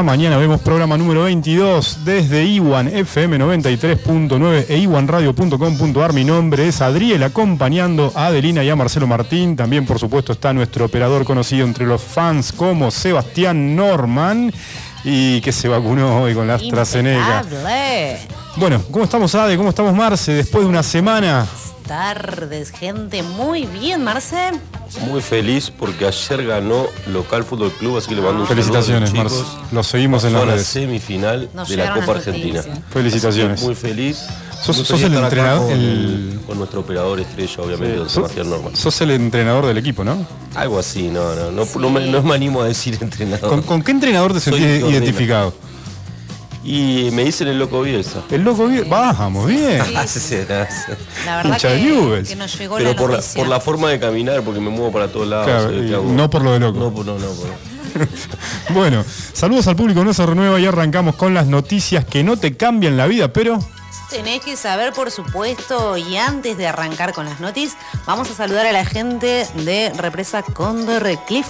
Mañana Vemos, programa número 22 desde Iwan FM 93.9 e iwanradio.com.ar. Mi nombre es Adriel, acompañando a Adelina y a Marcelo Martín. También, por supuesto, está nuestro operador conocido entre los fans como Sebastián Norman y que se vacunó hoy con la AstraZeneca. Impecable. Bueno, ¿cómo estamos, Ade? ¿Cómo estamos, Marce? Después de una semana. Tardes, gente. Muy bien, Marce. Muy feliz porque ayer ganó Local Fútbol Club, así que le mando un Felicitaciones, saludo los Marce. Los seguimos en las la semifinal Nos de la Copa Argentina. Felicitaciones. Muy feliz. Sos- Muy sos el entrenador- Con, el- con nuestro operador estrella, obviamente, don Sos, Sebastián Norman. sos el entrenador del equipo, ¿no? Algo así, no, no, no, no me, no me animo a decir entrenador. ¿Con, con qué entrenador te Soy sentís identificado? Y me dicen el loco Bielsa. El loco bien. Vamos, bien. Sí, sí. sí, sí, sí. La verdad que, nos llegó Pero la por la, por la forma de caminar, porque me muevo para todos lados. Claro, o sea, y ¿qué hago? no por lo de loco. No, por- no, no, por- Bueno, saludos al público, no se renueva y arrancamos con las noticias que no te cambian la vida, pero Tenés que saber, por supuesto, y antes de arrancar con las noticias, vamos a saludar a la gente de Represa Condor Cliff,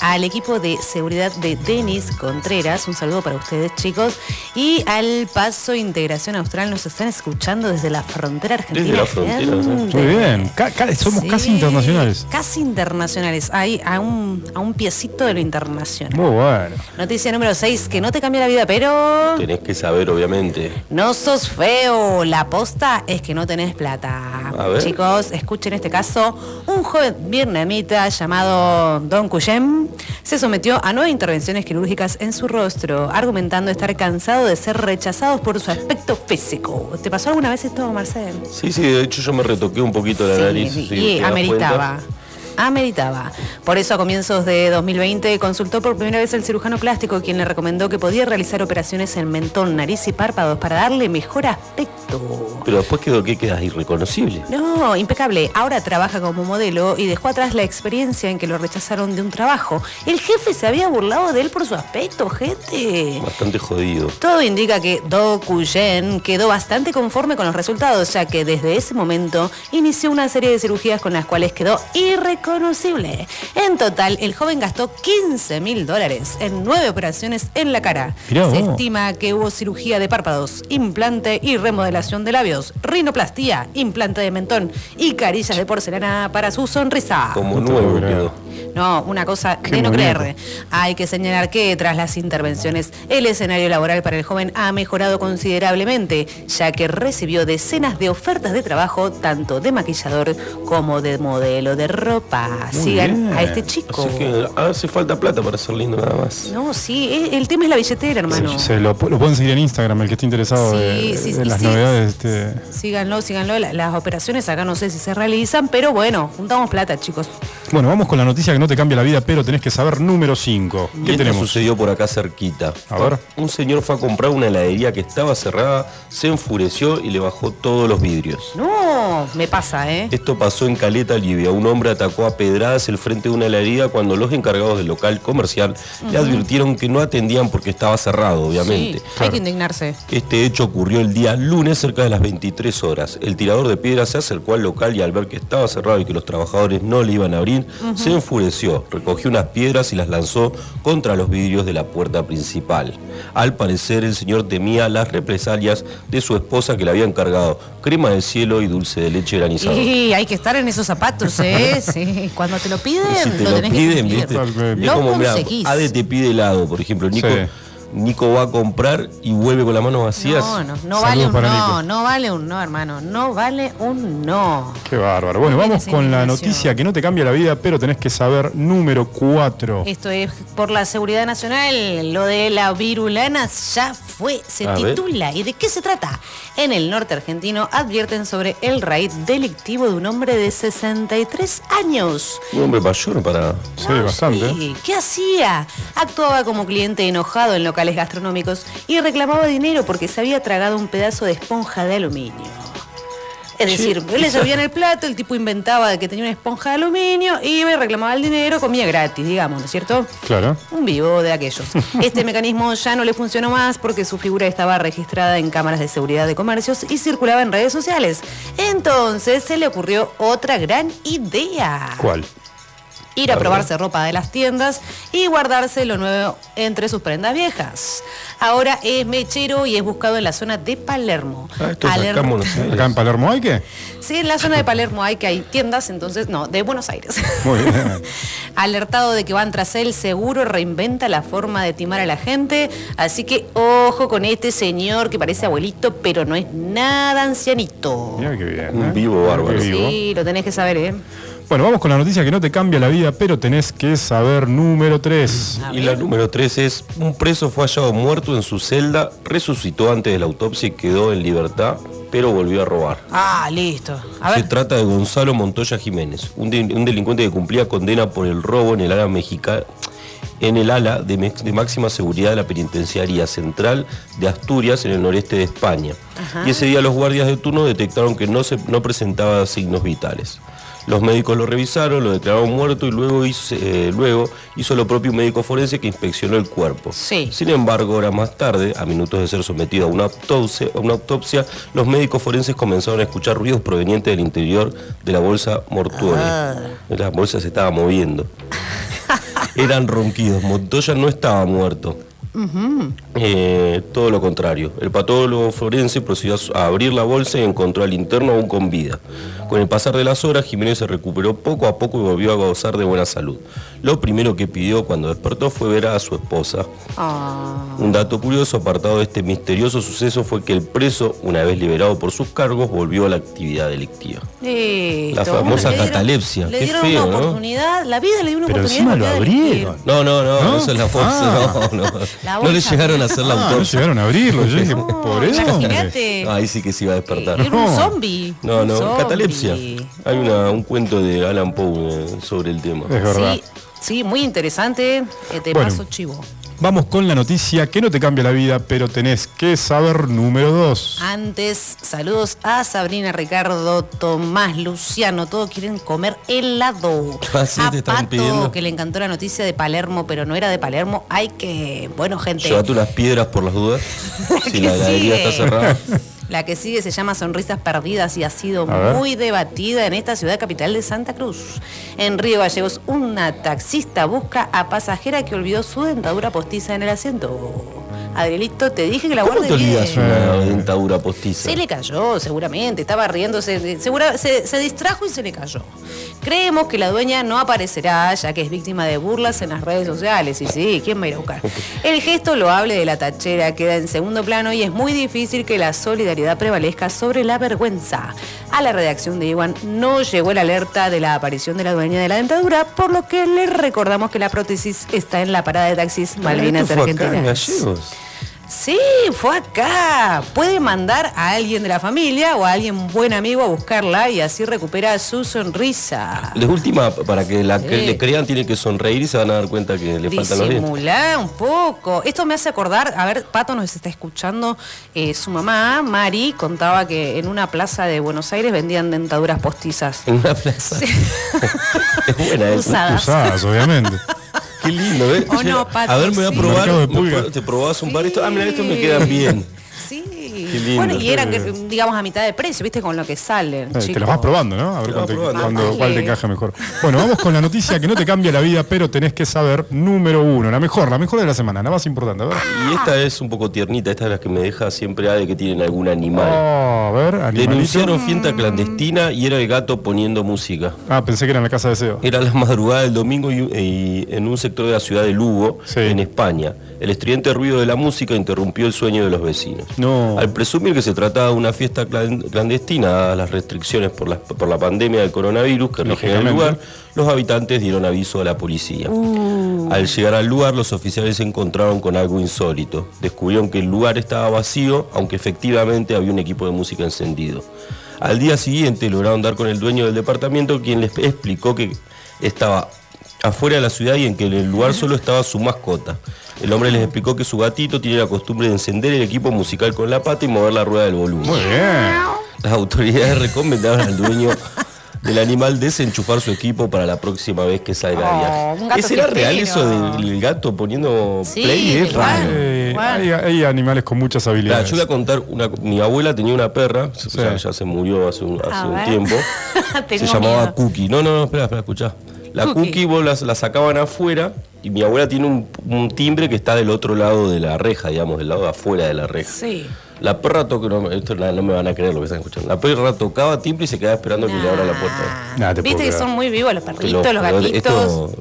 al equipo de seguridad de Denis Contreras, un saludo para ustedes chicos, y al Paso Integración Austral, nos están escuchando desde la frontera argentina. Desde la frontera, muy bien. Ca- ca- somos Sí, casi internacionales. Casi internacionales, ahí a un, a un piecito de lo internacional. Muy bueno. Noticia número 6, que no te cambia la vida, pero... Tenés que saber, obviamente. No sos feo, la aposta es que no tenés plata. A ver. Chicos, escuchen este caso. Un joven vietnamita llamado Don Cuyem se sometió a nueve intervenciones quirúrgicas en su rostro, argumentando estar cansado de ser rechazados por su aspecto físico. ¿Te pasó alguna vez esto, Marcel? Sí, sí, de hecho yo me retoqué un poquito la Sí, nariz. sí, y ¿te das ameritaba. cuenta? Ameritaba. Por eso a comienzos de 2020 consultó por primera vez al cirujano plástico quien le recomendó que podía realizar operaciones en mentón, nariz y párpados para darle mejor aspecto. Pero después quedó que quedas irreconocible. No, impecable. Ahora trabaja como modelo y dejó atrás la experiencia en que lo rechazaron de un trabajo. El jefe se había burlado de él por su aspecto, gente. Bastante jodido. Todo indica que Do Kuyen quedó bastante conforme con los resultados, ya que desde ese momento inició una serie de cirugías con las cuales quedó irreconocible. En total, el joven gastó 15 mil dólares en nueve operaciones en la cara. Mirá Se estima que hubo cirugía de párpados, implante y remodelación de labios, rinoplastía, implante de mentón y carillas de porcelana para su sonrisa. Como nuevo. No, una cosa Qué de no creer. Hay que señalar que tras las intervenciones, el escenario laboral para el joven ha mejorado considerablemente, ya que recibió decenas de ofertas de trabajo, tanto de maquillador como de modelo de ropa. Muy Sigan bien. a este chico. Así que hace falta plata para ser lindo nada más. No, sí, eh, el tema es la billetera, hermano. Se lo, lo pueden seguir en Instagram, el que esté interesado Sí, de, sí, de las sí. novedades. Este, Síganlo, síganlo. La- Las operaciones acá no sé si se realizan, pero bueno, juntamos plata, chicos. Bueno, vamos con la noticia que no te cambia la vida, pero tenés que saber número 5. Y ¿Qué esto tenemos? sucedió por acá cerquita. A ver. Un señor fue a comprar una heladería que estaba cerrada, se enfureció y le bajó todos los vidrios. No, me pasa, ¿eh? Esto pasó en Caleta, Libia. Un hombre atacó a pedradas el frente de una heladería cuando los encargados del local comercial le advirtieron que no atendían porque estaba cerrado, obviamente. Sí, hay que indignarse. Este hecho ocurrió el día lunes cerca de las 23 horas. El tirador de piedras se acercó al local y al ver que estaba cerrado y que los trabajadores no le iban a abrir, se enfureció, recogió unas piedras y las lanzó contra los vidrios de la puerta principal. Al parecer el señor temía las represalias de su esposa que le había encargado crema de cielo y dulce de leche granizado. Y hay que estar en esos zapatos, ¿eh? Sí, cuando te lo piden, Si te lo, lo tenés que piden, cumplir. ¿viste? Es como, mira. Ade te pide helado, por ejemplo. Nico, Sí. Nico va a comprar y vuelve con las manos vacías. No, no, vale un no, Nico. no vale un no, hermano, no vale un no. Qué bárbaro. Bueno, vamos con la noticia que no te cambia la vida, pero tenés que saber número 4. Esto es por la seguridad nacional, lo de la virulana ya fue, se A ver. titula. ¿Y de qué se trata? En el norte argentino advierten sobre el raíz delictivo de un hombre de 63 años. Un hombre mayor para. Sí, bastante. Sí, ¿Qué hacía? Actuaba como cliente enojado en locales gastronómicos y reclamaba dinero porque se había tragado un pedazo de esponja de aluminio. Es Sí, decir, él le servían el plato, el tipo inventaba de que tenía una esponja de aluminio, iba y reclamaba el dinero, comía gratis, digamos, ¿no es cierto? Claro. Un vivo de aquellos. Este mecanismo ya no le funcionó más porque su figura estaba registrada en cámaras de seguridad de comercios y circulaba en redes sociales. Entonces se le ocurrió otra gran idea. ¿Cuál? Ir a probarse ropa de las tiendas y guardarse lo nuevo entre sus prendas viejas. Ahora es mechero y es buscado en la zona de Palermo. Ah, esto es Aler- acá en Buenos Aires. Acá en Palermo hay que. Sí, en la zona de Palermo hay que hay tiendas, entonces, no, de Buenos Aires. Muy bien. Alertado de que van tras él, seguro reinventa la forma de timar a la gente. Así que ojo con este señor que parece abuelito, pero no es nada ancianito. Mira qué bien. Un ¿eh? vivo bárbaro. Sí, lo tenés que saber, ¿eh? Bueno, vamos con la noticia que no te cambia la vida, pero tenés que saber número 3. A Y la número 3 es, un preso fue hallado muerto en su celda, resucitó antes de la autopsia y quedó en libertad, pero volvió a robar. Ah, listo. A Se ver. trata de Gonzalo Montoya Jiménez, un, de- un delincuente que cumplía condena por el robo en el ala mexicana en el ala de máxima seguridad de la penitenciaría central de Asturias en el noreste de España. Y ese día los guardias de turno detectaron que no, se, no presentaba signos vitales. Los médicos lo revisaron, lo declararon muerto y luego hizo, eh, luego hizo lo propio un médico forense que inspeccionó el cuerpo. Sí. Sin embargo, horas más tarde, a minutos de ser sometido a una autopsia, a una autopsia, los médicos forenses comenzaron a escuchar ruidos provenientes del interior de la bolsa mortuoria. La bolsa se estaba moviendo. Eran ronquidos. Montoya no estaba muerto. Eh, todo lo contrario. El patólogo forense procedió a abrir la bolsa y encontró al interno aún con vida. Con el pasar de las horas, Jiménez se recuperó poco a poco y volvió a gozar de buena salud. Lo primero que pidió cuando despertó fue ver a su esposa. Ah, Un dato curioso apartado de este misterioso suceso fue que el preso, una vez liberado por sus cargos, volvió a la actividad delictiva. listo. La famosa Le dieron- catalepsia. Le Qué feo, una ¿no? oportunidad, la vida le dio una Pero oportunidad. encima lo abrieron. No, no, no, ¿No? eso es la fosa. Ah. No, no. La No le llegaron a hacer la Ah, no autopsia. llegaron a abrirlo. Yo dije, No, por eso. Imagínate. Ahí sí que se iba a despertar. Era un No. zombie. No, no, zombie. catalepsia. Hay una- un cuento de Alan Poe eh, sobre el tema. Es verdad. Sí, sí, muy interesante. Eh, te Bueno. paso chivo. Vamos con la noticia que no te cambia la vida, pero tenés que saber número 2. Antes, saludos a Sabrina, Ricardo, Tomás, Luciano, todos quieren comer helado. Ah, sí, a te estaban Pato, pidiendo. que le encantó la noticia de Palermo, pero no era de Palermo. Hay que, bueno, gente. Llévate unas piedras por las dudas. si la sigue. está cerrada. La que sigue se llama Sonrisas Perdidas y ha sido muy debatida en esta ciudad capital de Santa Cruz. En Río Gallegos, una taxista busca a pasajera que olvidó su dentadura postiza en el asiento. Adrielito, te dije que la ¿Cómo te olvidas bien. una dentadura postiza? Se le cayó, seguramente. Estaba riéndose. Segura, se, se distrajo y se le cayó. Creemos que la dueña no aparecerá, ya que es víctima de burlas en las redes sociales. Y sí, ¿quién va a ir a buscar? El gesto loable de la tachera queda en segundo plano y es muy difícil que la solidaridad prevalezca sobre la vergüenza. A la redacción de Iwan no llegó el alerta de la aparición de la dueña de la dentadura, por lo que le recordamos que la prótesis está en la parada de taxis Malvinas Argentinas. Sí, fue acá. Puede mandar a alguien de la familia o a alguien buen amigo a buscarla y así recupera su sonrisa. De última, para que la que le crean, tiene que sonreír y se van a dar cuenta que le faltan los dientes. Disimulá un poco. Esto me hace acordar, a ver, Pato nos está escuchando, eh, su mamá, Mari, contaba que en una plaza de Buenos Aires vendían dentaduras postizas. En una plaza. es buena esa. Usadas. Usadas, obviamente. Qué lindo, ¿eh? Oh, no, Pato, a ver, me voy a sí. probar. Te probás un par de estos. Ah, mira, estos me quedan bien. Lindo. Bueno, y eran, digamos, a mitad de precio, ¿viste? Con lo que salen. Eh, te los vas probando, ¿no? A ver te, probando. cuándo- cuál te encaja mejor. Bueno, vamos con la noticia que no te cambia la vida, pero tenés que saber número uno. La mejor, la mejor de la semana, la más importante. A ver. Y esta es un poco tiernita, esta es la que me deja siempre a de que tienen algún animal. Oh, a ver, animalito. Denunciaron fiesta clandestina y era el gato poniendo música. Ah, pensé que era en la casa de Seo. Era la madrugada del domingo y, y en un sector de la ciudad de Lugo, Sí. en España. El estridente ruido de la música interrumpió el sueño de los vecinos. No. Al presumir que se trataba de una fiesta clan- clandestina, dadas las restricciones por la, por la pandemia del coronavirus que rigen el lugar, los habitantes dieron aviso a la policía. Al llegar al lugar, los oficiales se encontraron con algo insólito. Descubrieron que el lugar estaba vacío, aunque efectivamente había un equipo de música encendido. Al día siguiente lograron dar con el dueño del departamento, quien les explicó que estaba afuera de la ciudad y en que en el lugar solo estaba su mascota. El hombre les explicó que su gatito tiene la costumbre de encender el equipo musical con la pata y mover la rueda del volumen. Muy bien. Las autoridades recomendaron al dueño del animal desenchufar su equipo para la próxima vez que salga Oh, a viaje. ¿Es era real eso del gato poniendo Sí, play? Es raro. Eh, Bueno. hay, hay animales con muchas habilidades. yo voy a contar, una, mi abuela tenía una perra, o sea, Sí. ya se murió hace un, hace tiempo, se llamaba miedo. Cookie. No, no, no, espera, espera, escuchá. La Cookie. cookie vos la, la sacaban afuera y mi abuela tiene un, un timbre que está del otro lado de la reja, digamos, del lado de afuera de la reja. Sí. La perra tocó, no, esto no, no me van a creer lo que están escuchando. La perra tocaba timbre y se quedaba esperando que le abra la puerta. Nah, te Viste puedo que son muy vivos los perritos, lo- los gatitos. esto-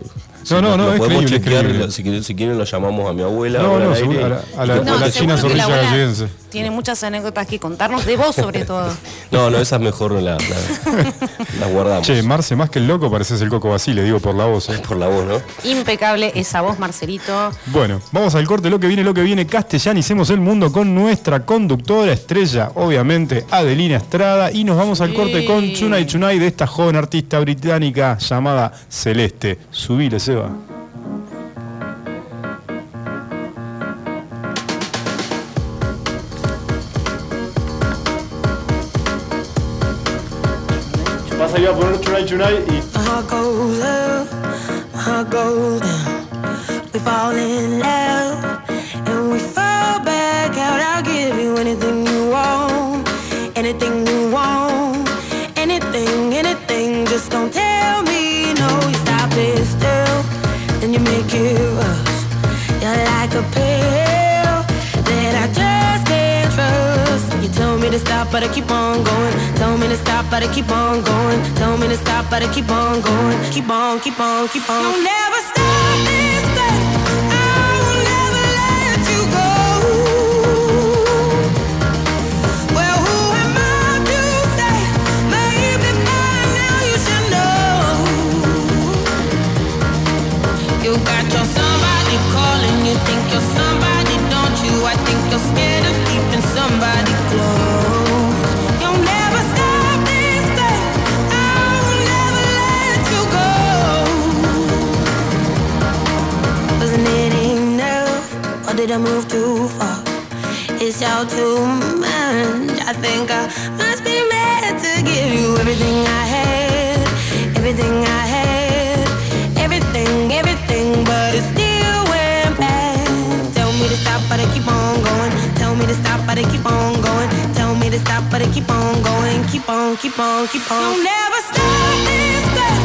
No, no, no, es podemos creíble, es chequear, creíble. Si, quieren, si quieren lo llamamos a mi abuela. No, no, seguro, a la- a la- a la cuente- China la Zorrilla galleguense. Tiene muchas anécdotas que contarnos de vos, sobre todo. No, no, esas mejor no las la, las guardamos. Che, Marce, más que el loco pareces el Coco Basile, digo por la voz. ¿eh? Por la voz, ¿no? Impecable esa voz, Marcelito. Bueno, vamos al corte, lo que viene, lo que viene, castellanicemos el mundo con nuestra conductora estrella, obviamente Adelina Estrada, y nos vamos al corte con Chunai Chunai de esta joven artista británica llamada Celeste. Subile, Seba. A ir a poner Chunai Chunai y My heart goes up, down. We fall in love and we fall back out. I'll give you anything you want, anything but I keep on going. Tell me to stop, but I keep on going. Tell me to stop, but I keep on going. Keep on, keep on, keep on. You'll never stop this thing. I will never let you go. Well, who am I to say? Maybe by now you should know. You got your somebody calling, you think you're somebody, don't you? I think you're scared I move too far? It's all too much. I think I must be mad to give you everything I had, everything I had, everything, everything, but it still went back. Tell me to stop, but I keep on going. Tell me to stop, but I keep on going. Tell me to stop, but I keep on going. Keep on, keep on, keep on. You'll never stop this thing.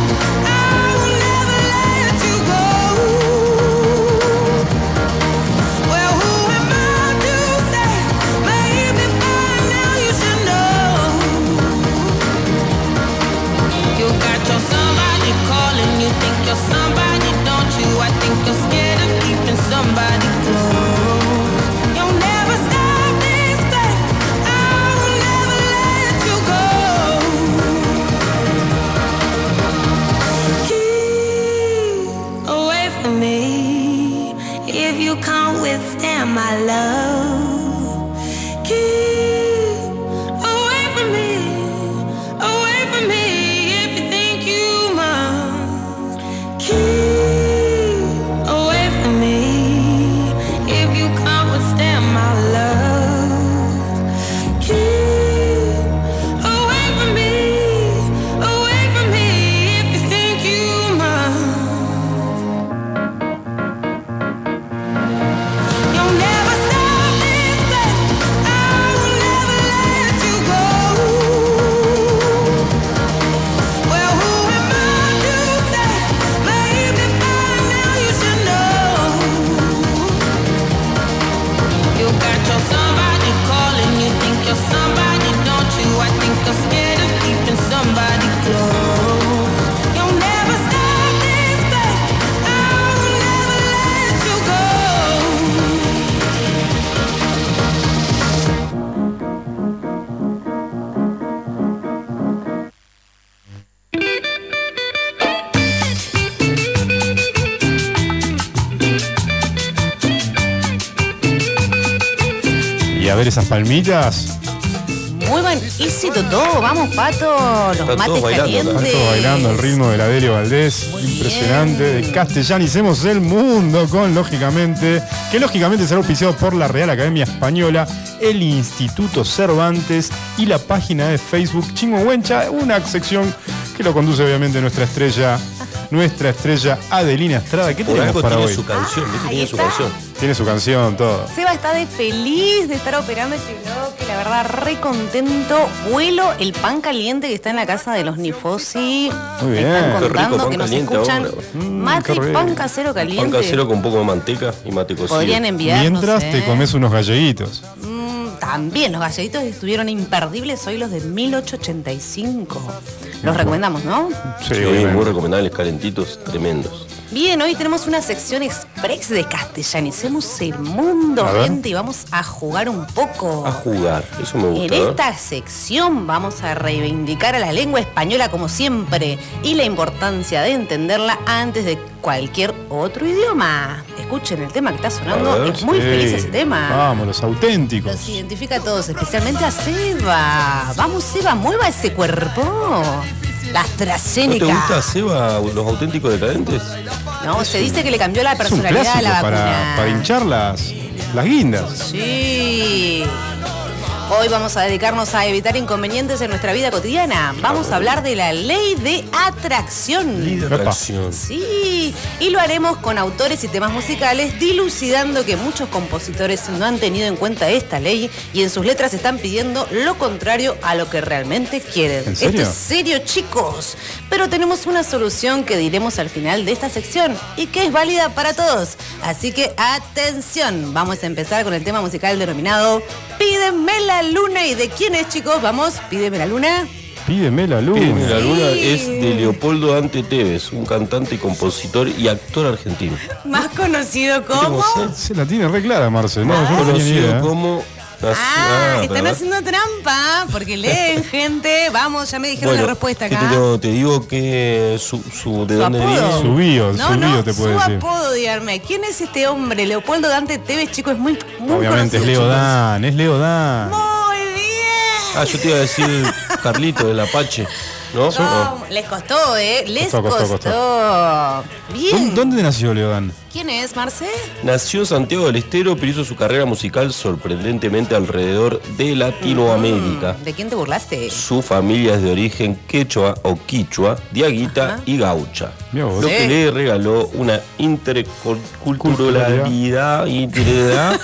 You're somebody, don't you? I think you're scared of keeping somebody close. You'll never stop this. I will never let you go. Keep away from me if you can't withstand my love. Esas palmitas. Muy buen éxito todo. Vamos, Pato. Los mates bailando, calientes. Bailando el ritmo de la Delio Valdés. Impresionante. De Castellanicemos el mundo con, lógicamente, que lógicamente será auspiciado por la Real Academia Española, el Instituto Cervantes y la página de Facebook Chingo Huencha, una sección que lo conduce obviamente nuestra estrella nuestra estrella Adelina Estrada. ¿Qué Por tenemos algo para tiene hoy? su canción, ¿viste? Ah, Tiene su está. canción. Tiene su canción, todo. Seba está de feliz de estar operando este bloque, la verdad, re contento. Vuelo el pan caliente que está en la casa de los Nifosi. Muy Me bien. están Qué rico contando pan que nos caliente escuchan. ahora. Mm, Mate qué y rico. pan casero caliente. Pan casero con un poco de manteca y mate cocido. Podrían enviarnos. Mientras ¿eh? te comes unos galletitos. Mm, también los galletitos estuvieron imperdibles hoy los de 1885. Los recomendamos, ¿no? Sí, muy recomendables, calentitos, tremendos. Bien, hoy tenemos una sección express de castellanicemos el mundo, A gente, y vamos a jugar un poco. A jugar, eso me En gusta. ¿eh? esta sección vamos a reivindicar a la lengua española como siempre y la importancia de entenderla antes de cualquier otro idioma. Escuchen el tema que está sonando, ver, es muy Sí. feliz ese tema. Vamos, los auténticos. Los identifica a todos, especialmente a Seba. Vamos, Seba, mueva ese cuerpo. La ¿No AstraZeneca. te gusta, Seba, los auténticos decadentes? No, se dice que le cambió la personalidad a la vacuna. para, para hinchar las, las guindas. Sí. Hoy vamos a dedicarnos a evitar inconvenientes en nuestra vida cotidiana. Vamos a hablar de la ley de atracción. Ley de atracción. Sí, y lo haremos con autores y temas musicales, dilucidando que muchos compositores no han tenido en cuenta esta ley y en sus letras están pidiendo lo contrario a lo que realmente quieren. ¿En serio? Esto es serio, chicos. Pero tenemos una solución que diremos al final de esta sección y que es válida para todos. Así que atención, vamos a empezar con el tema musical denominado Pídeme la luna. ¿Y de quién es, chicos? Vamos, pídeme la luna. Pídeme la luz. Pídeme la luna Sí. es de Leopoldo Ante Tevez, un cantante, compositor y actor argentino. Más conocido como... ¿Cómo se- Se la tiene re clara, Marce. No, yo no tenía ni Conocido idea. como... Ah, ah, están haciendo trampa porque leen gente. Vamos, ya me dijeron Bueno, la respuesta ¿qué acá. te, digo? Te digo que su, su- de Su dónde apodo. viene. Su bio, no, su no, bio te puede su decir. apodo, díganme. ¿Quién es este hombre? Leopoldo Dante Tevez, chicos, es muy, muy Obviamente es Leo chicos. Dan, es Leo Dan. Muy bien. Ah, yo te iba a decir Carlito, del Apache. ¿No? Les costó, ¿eh? Les Costó, costó. costó, Bien. ¿Dónde, dónde nació Leo Dan? ¿Quién es, Marce? Nació en Santiago del Estero, pero hizo su carrera musical sorprendentemente alrededor de Latinoamérica. ¿De quién te burlaste? Su familia es de origen quechua o quichua, diaguita Ajá. y gaucha. Lo Sí. que le regaló una interculturalidad interioridad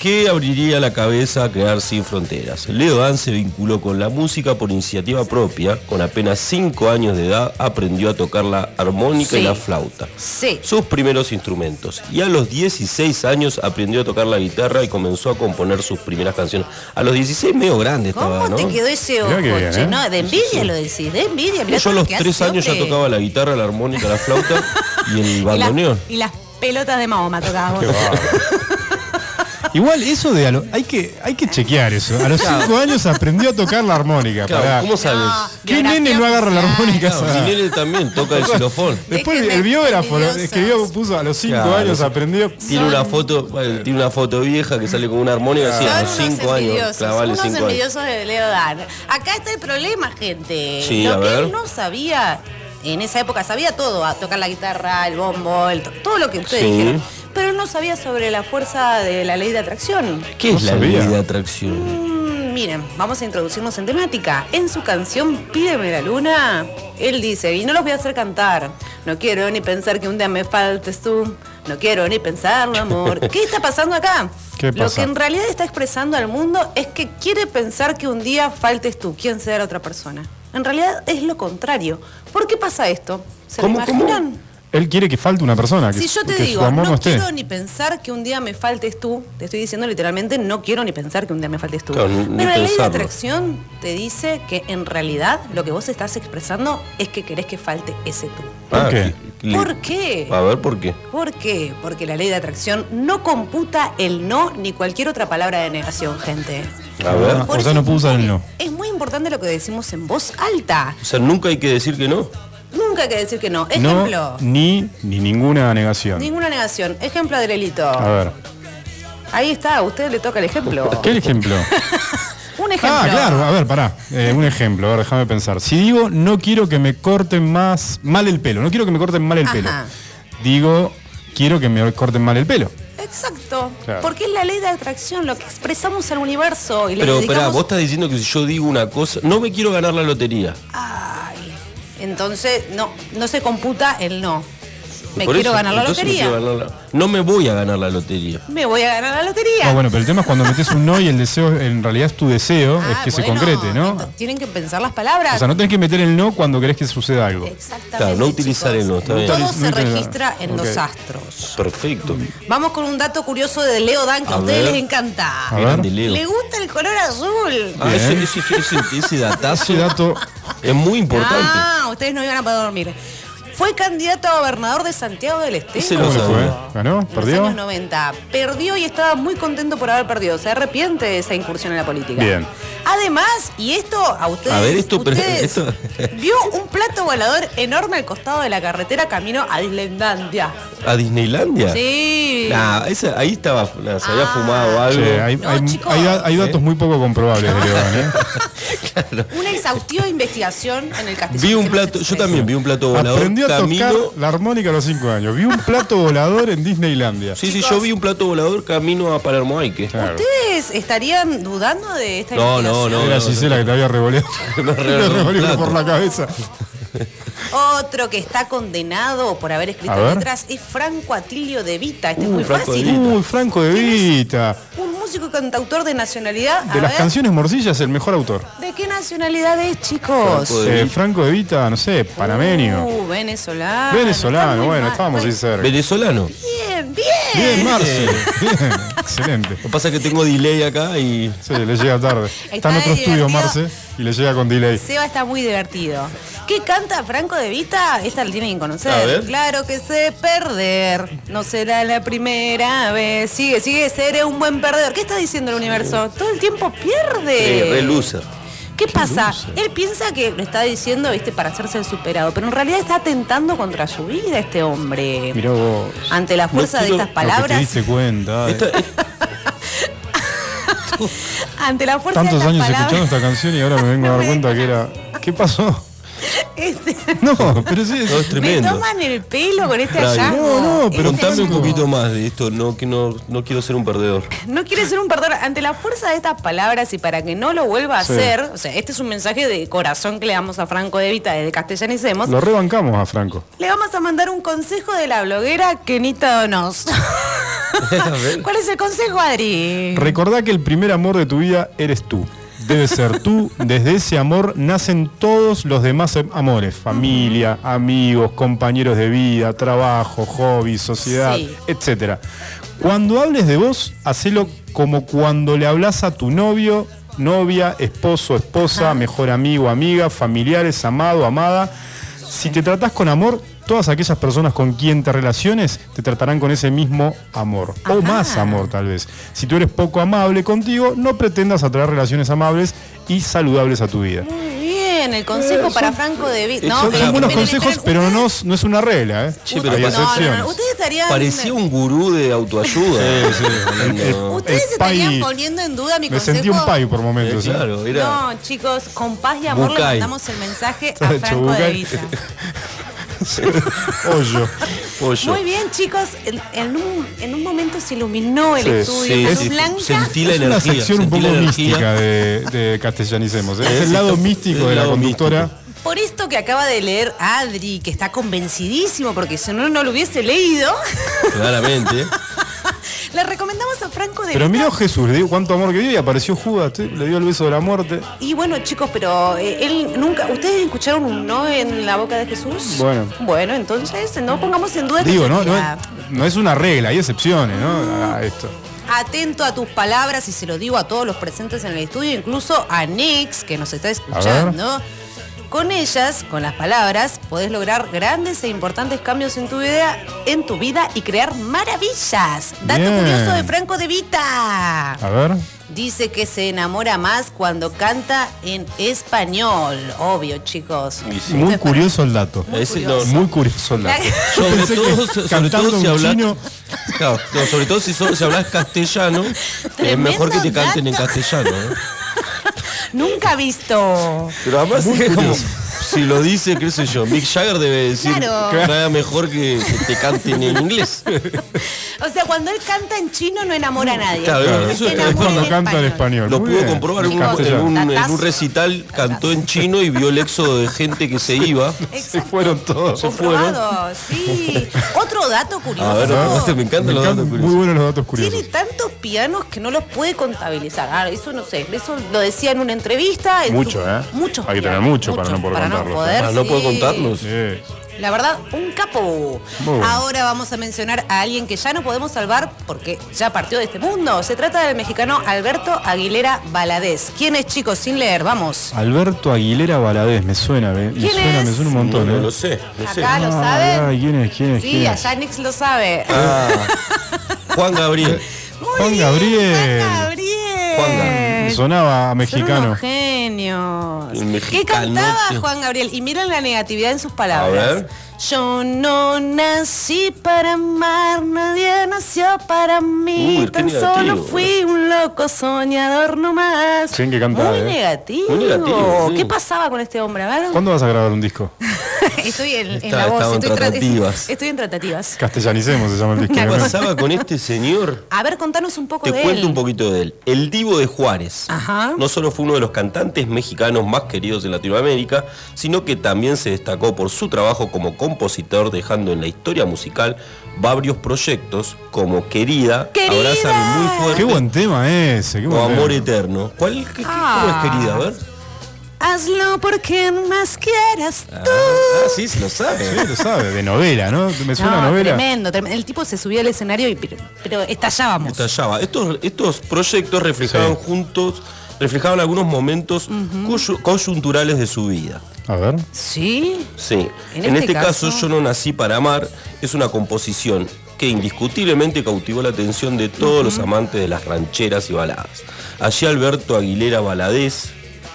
que abriría la cabeza a crear sin fronteras. Leo Dan se vinculó con la música por iniciativa propia. Con apenas 5 años de edad aprendió a tocar la armónica Sí. y la flauta Sí. sus primeros instrumentos. Y a los 16 años aprendió a tocar la guitarra y comenzó a componer sus primeras canciones. A los 16 medio grande estaba, ¿Cómo ¿no? te quedó ese ojo, que bien? ¿eh? No, de envidia lo decís, de envidia. mirá Yo a lo los que hace 3 ese años ya tocaba la guitarra, la armónica, la flauta y el Y las, bandoneón. y las pelotas de Mahoma tocaba. Igual eso de a lo- hay que hay que chequear eso. A los 5 años aprendió a tocar la armónica. Claro, pará. ¿cómo sabes? ¿Qué biografía nene no agarra la armónica? Claro? Minelli también toca el xilofón. Después el biógrafo lo escribió, puso a los 5 Claro, años aprendió. Tiene una foto, bueno, tiene una foto vieja que sale con una armónica así a Son los unos 5 años. envidiosos, unos 5 años. envidiosos de Leo Dan. Acá está el problema, gente. Sí, Lo a que ver. él no sabía, en esa época sabía todo, a tocar la guitarra, el bombo, el to- todo lo que ustedes Sí. dijeron. Pero él no sabía sobre la fuerza de la ley de atracción. ¿Qué No es la sabía. ley de atracción? Mm, miren, vamos a introducirnos en temática. En su canción Pídeme la luna, él dice, y no los voy a hacer cantar, no quiero ni pensar que un día me faltes tú, no quiero ni pensarlo, amor. ¿Qué está pasando acá? ¿Qué Lo que en realidad está expresando al mundo es que quiere pensar que un día faltes tú, quién sea la otra persona. En realidad es lo contrario. ¿Por qué pasa esto? ¿Se lo ¿Cómo, cómo? Él quiere que falte una persona. Que, Si yo te que digo, no, no, esté. quiero ni pensar que un día me faltes tú, te estoy diciendo literalmente, no quiero ni pensar que un día me faltes tú. Claro, Pero la ley de atracción te dice que en realidad lo que vos estás expresando es que querés que falte ese tú. ¿Por Ah, qué? que- le- ¿Por qué? A ver, ¿por qué? ¿Por qué? Porque la ley de atracción no computa el no ni cualquier otra palabra de negación, gente. A ver. Por o sea, no puedo usar el no. Es muy importante lo que decimos en voz alta. O sea, nunca hay que decir que no. Nunca hay que decir que no. Ejemplo. No, ni, ni ninguna negación. Ninguna negación. Ejemplo del delito. A ver. Ahí está, a usted le toca el ejemplo. ¿Qué ejemplo? Un ejemplo. Ah, claro, a ver, pará. Eh, un ejemplo, a ver, déjame pensar. Si digo, no quiero que me corten más mal el pelo, no quiero que me corten mal el pelo. Digo, quiero que me corten mal el pelo. Exacto. Claro. Porque es la ley de atracción, lo que expresamos al universo y le Pero, dedicamos... espera, vos estás diciendo que si yo digo una cosa, no me quiero ganar la lotería. Ay, Entonces, no, no se computa el no. Me Por quiero eso, ganar la me lotería. quiero ganar la- No me voy a ganar la lotería. Me voy a ganar la lotería. No, bueno, pero el tema es cuando metes un no y el deseo, en realidad es tu deseo, es Ah, que se concrete, ¿no? Tienen que pensar las palabras. O sea, no tenés que meter el no cuando querés que suceda algo. Exactamente. Claro, no utilizar chicos. el no, está bien. Todo No se registra en los astros. Perfecto. Vamos con un dato curioso de Leo Dan que a, A ustedes ver. les encanta. A ver. Grande Leo. Le gusta el color azul. Ah, ese, ese, ese- ese datazo Ese dato, es muy importante. Ah, ustedes no iban a poder dormir. Fue candidato a gobernador de Santiago del Estero. ¿cómo lo fue? ¿Ganó? En los ¿Perdió? años 90. Perdió y estaba muy contento por haber perdido. Se arrepiente de esa incursión en la política. Bien. Además, y esto a ustedes. A ver, esto, pero ustedes, esto- vio un plato volador enorme al costado de la carretera camino a Disneylandia. ¿A Disneylandia? Sí. Nah, esa- ahí estaba, nah, se había Ah. fumado algo. Che, hay, No, hay- chicos. hay hay datos muy poco comprobables de León, ¿eh? Una exhaustiva investigación en el castillo. Vi un plato, yo también vi un plato volador Aprendió a camino. tocar la armónica a los 5 años. Vi un plato volador en Disneylandia. Sí, sí, yo vi un plato volador camino a Palermo Aike. Claro. ¿Ustedes estarían dudando de esta No, investigación? no, Era no, Gisela que te había revoleado. Me revoleó por la cabeza. Otro que está condenado por haber escrito letras es Franco Atilio de Vita. Este es muy Franco fácil. Uy, Franco de Vita. Músico y cantautor de nacionalidad. De a las ver, canciones morcillas, el mejor autor. ¿De qué nacionalidad es, chicos? Franco de Eh, Franco de Vita, no sé, panameño. Uh, venezolano. Venezolano, bueno, mal. estábamos ahí cerca. Venezolano. Bien, bien. Bien, Marce. Bien, excelente. Lo que pasa es que tengo delay acá y. Sí, le llega tarde. Está, Está en otro estudio. Marce, y le llega con delay. Seba está muy divertido. ¿Qué canta Franco de Vita? Esta la tienen que conocer. A ver. Claro que sé perder. No será la primera vez. Sigue, sigue, seré un buen perdedor. ¿Qué está diciendo el universo? Todo el tiempo pierde. Re loser. ¿Qué pasa? Él piensa que lo está diciendo, viste, para hacerse el superado, pero en realidad está atentando contra su vida este hombre. Mirá vos. Ante la fuerza de estas Lo que te palabras, diste cuenta. eh. Ante la fuerza Tantos de años estas escuchando palabras, esta canción y ahora me vengo a dar cuenta que era. ¿Qué pasó? Este, No, pero sí. No, es me tremendo. toman el pelo con este hallazgo. No, no, pero Este Contame un poquito más de esto, no, que no, no quiero ser un perdedor. No quiere ser un perdedor. Ante la fuerza de estas palabras y para que no lo vuelva a Sí. hacer, o sea, este es un mensaje de corazón que le damos a Franco de Vita desde Castellanicemos. Lo rebancamos a Franco. Le vamos a mandar un consejo de la bloguera Kenita Donos. ¿Cuál es el consejo, Adri? Recordá que el primer amor de tu vida eres tú. Debe ser tú. Desde ese amor nacen todos los demás em- amores. Familia, amigos, compañeros de vida, trabajo, hobby, sociedad, Sí. etcétera. Cuando hables de vos, hacelo como cuando le hablas a tu novio, novia, esposo, esposa, mejor amigo, amiga, familiares, amado, amada. Si te tratás con amor, todas aquellas personas con quien te relaciones te tratarán con ese mismo amor. O más amor, tal vez. Si tú eres poco amable contigo, no pretendas atraer relaciones amables y saludables a tu vida. Muy bien, el consejo Eh, para son- Franco de Vita. eh, son, pero son buenos consejos, pero no, ustedes- no es una regla, ¿eh? Sí, pero Hay No, no, excepciones. no, ustedes estarían. Parecía un gurú de autoayuda. Hablando- Ustedes el estarían pai- poniendo en duda mi Me consejo. sentí un payo por Eh, momentos. ¿eh? claro, era. No, chicos, con paz y amor le mandamos el mensaje a Franco de. Vita. Hoyo. pollo. Muy bien, chicos. En, en un, en un momento se iluminó el Sí, estudio. sí, sí, blanca. sentí la Es una energía. sección un sentí poco la energía. mística de, de Castellanicemos. ¿eh? Es el lado místico el de la conductora. Por esto que acaba de leer Adri, que está convencidísimo, porque si no, no lo hubiese leído, Claramente. le recomendamos a Franco de Pero miró Jesús, le dio cuánto amor que dio y apareció Judas, le dio el beso de la muerte. Y bueno, chicos, pero eh, él nunca. ¿Ustedes escucharon un no en la boca de Jesús? Bueno. Bueno, entonces no pongamos en duda Digo, no, no, es, no es una regla, hay excepciones, ¿no? A esto. Atento a tus palabras y se lo digo a todos los presentes en el estudio, incluso a Nix, que nos está escuchando. Con ellas, con las palabras, podés lograr grandes e importantes cambios en tu vida, en tu vida y crear maravillas. Dato Bien. curioso de Franco de Vita. A ver. Dice que se enamora más cuando canta en español. Obvio, chicos. Y sí. Muy curioso el dato. Ese- no, curioso. Muy curioso el dato. Sobre todo, sobre si hablas. chino, Claro, no, sobre todo si, so- si hablas castellano, es mejor que te canten en castellano. ¿eh? Nunca visto. Pero además Muy es como. Si lo dice, qué sé yo, Mick Jagger debe decir Claro. nada mejor que, que te canten en inglés. O sea, cuando él canta en chino no enamora a nadie. Claro, claro, eso es cuando en canta en español. Lo Muy pudo bien. comprobar en un, Castellano. en un- en un Datazo. recital, cantó en chino y vio el éxodo de gente que se iba. Se fueron todos. Se fueron. Sí. Otro dato curioso. A ver, me Me encantan los datos encantan, muy curiosos. buenos los datos Tiene curiosos. tantos pianos que no los puede contabilizar. Ah, eso no sé, eso lo decía en una entrevista. en Mucho, su- ¿eh? Muchos Hay que tener mucho para no poder contarlos, ¿eh? poder, Ah, no puedo sí. contarlos. Sí. La verdad, un capo. Muy. Ahora vamos a mencionar a alguien que ya no podemos salvar porque ya partió de este mundo. Se trata del mexicano Alberto Aguilera Valadez. ¿Quién es, chicos? Sin leer, vamos. Alberto Aguilera Valadez, me suena, me ¿Quién suena, es? me suena un No, montón, no ¿eh? lo sé, no sé. Acá lo Ay, saben. ¿quién es? ¿Quién es? Sí, ¿Quién es? allá Nix lo sabe. Ah, Juan Gabriel. Muy Juan bien, Gabriel. Juan Gabriel. Juan Gabriel. Me sonaba a Son mexicano. genios. El ¿Qué cantaba Juan Gabriel? Y miren la negatividad en sus A palabras. ver. Yo no nací para amar, nadie nació para mí. Uy, Tan negativo. solo fui un loco soñador nomás. Sí, que canta, Muy eh. negativo. Muy negativo, sí. ¿Qué pasaba con este hombre? A ver. ¿Cuándo vas a grabar un disco? Estoy en, en la voz. en Estoy, tra- tratativas. estoy en tratativas. Castellanicemos se llama el disco. ¿Qué pasaba con este señor? A ver, contanos un poco Te de cuento él. un poquito de él. El Divo de Juárez. Ajá. No solo fue uno de los cantantes mexicanos más queridos en Latinoamérica, sino que también se destacó por su trabajo como compositor, dejando en la historia musical varios proyectos como Querida, Querida. Abrázame muy fuerte Qué buen tema ese, qué o Amor tema. Eterno. ¿Cuál, qué- qué- Ah. ¿Cómo es Querida? A ver. Hazlo porque más quieras Ah, tú. ah, sí, se lo sabe. Sí, lo sabe, de novela, ¿no? Me suena a No, novela. tremendo, tremendo. El tipo se subía al escenario y pero, pero estallábamos. Estallaba. Estos, estos proyectos reflejaban Sí. juntos, reflejaban algunos momentos coyu- coyunturales de su vida. A ver. Sí. Sí. En En, este este, caso, caso- Yo no nací para amar es una composición que indiscutiblemente cautivó la atención de todos los amantes de las rancheras y baladas. Allí Alberto Aguilera Valadez,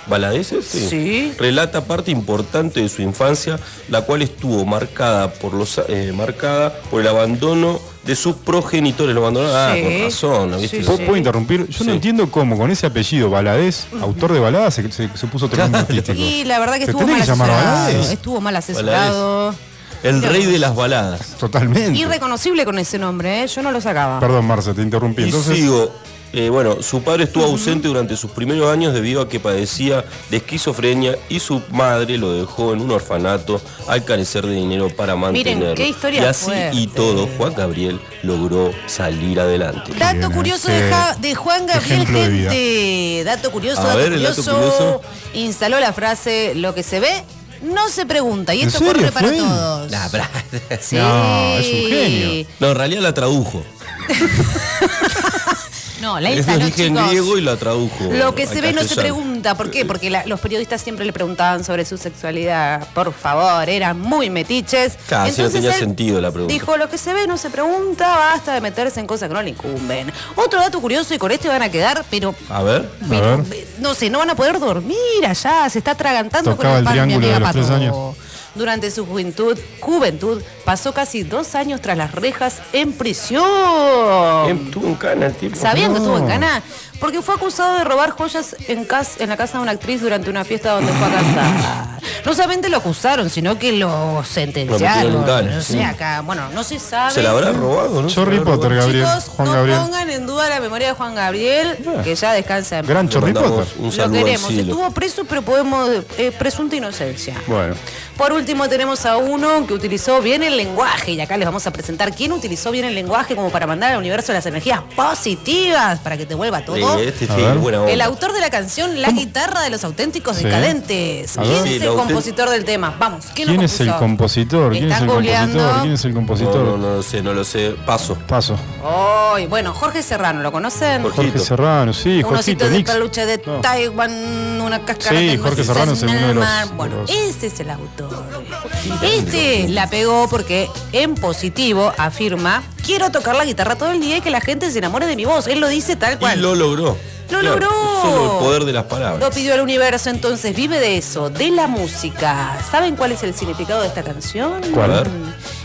¿Valadez es? Sí. relata parte importante de su infancia, la cual estuvo marcada por los eh, marcada por el abandono de sus progenitores. Lo abandonaron, ah, Sí. con razón, ¿viste? Sí, ¿Puedo, sí. puedo interrumpir? Yo no entiendo cómo con ese apellido Valadez, autor de baladas, se, se- se puso tremendo artístico. Y la verdad que estuvo mal que llamar asesorado. Estuvo mal asesorado. El rey de las baladas. Totalmente. Irreconocible con ese nombre, ¿eh? yo no lo sacaba. Perdón, Marce, te interrumpí. Y Entonces, sigo. Eh, bueno, su padre estuvo ausente durante sus primeros años debido a que padecía de esquizofrenia y su madre lo dejó en un orfanato al carecer de dinero para Miren, mantenerlo. qué historia y así fuerte. y todo, Juan Gabriel logró salir adelante. Dato bien, curioso de, Qué Ja- de Juan Gabriel, gente. Dato curioso, A dato, ver, el dato curioso. Instaló la frase, lo que se ve, no se pregunta. Y ¿En esto serio corre para fue? todos. Nah, bra- Sí. No, es un genio. No, en realidad la tradujo. No, la Es instaló, origen chicos. griego y la tradujo. Lo que se ve no se pregunta. ¿Por qué? Porque la- los periodistas siempre le preguntaban sobre su sexualidad. Por favor, eran muy metiches. Claro, sí, no Entonces tenía él sentido la pregunta. Dijo, lo que se ve no se pregunta, basta de meterse en cosas que no le incumben. Otro dato curioso, y con este van a quedar, pero... A ver. pero, ver. eh, no sé, no van a poder dormir allá, se está atragantando Tocaba con el pan, mi triángulo de amiga los tres Pato. años. Durante su juventud, juventud, pasó casi dos años tras las rejas en prisión. Em, Estuvo en cana el tipo. ¿Sabían que estuvo en Cana? Porque fue acusado de robar joyas en, cas- en la casa de una actriz durante una fiesta donde fue a cantar. No solamente lo acusaron, sino que lo sentenciaron. Lo no sé, sí. acá, bueno, no se sabe. Se la habrá robado, ¿no? Chorri habrá Potter, robado. Gabriel. Chicos, Juan no Gabriel. pongan en duda la memoria de Juan Gabriel, que ya descansa en. Gran mandamos Potter. Un Lo queremos. cielo. Estuvo preso, pero podemos. Eh, presunta inocencia. Bueno, Por último tenemos a uno que utilizó bien el lenguaje y acá les vamos a presentar quién utilizó bien el lenguaje como para mandar al universo las energías positivas para que te vuelva todo. Este A sí, ver. buena onda. El autor de la canción La guitarra de los auténticos Sí. decadentes. ¿Quién es el compositor del tema? Vamos, ¿quién, lo ¿quién es el compositor? ¿Quién es Están el googleando. compositor? ¿Quién es el compositor? No, no, no lo sé, no lo sé. Paso. Paso. Ay, bueno, Jorge Serrano, ¿lo conocen? Jorge. Serrano, sí, Un osito de peluche de No. Taiwán, una cáscara Sí, de Jorge Serrano es en uno el de los- Bueno, los- ese es el autor. Este la pegó porque en positivo afirma, quiero tocar la guitarra todo el día y que la gente se enamore de mi voz. Él lo dice tal Y cual. lo logró. ¡Lo Claro, logró! Solo el poder de las palabras. Lo pidió el universo, entonces vive de eso, de la música. ¿Saben cuál es el significado de esta canción? ¿Cuál?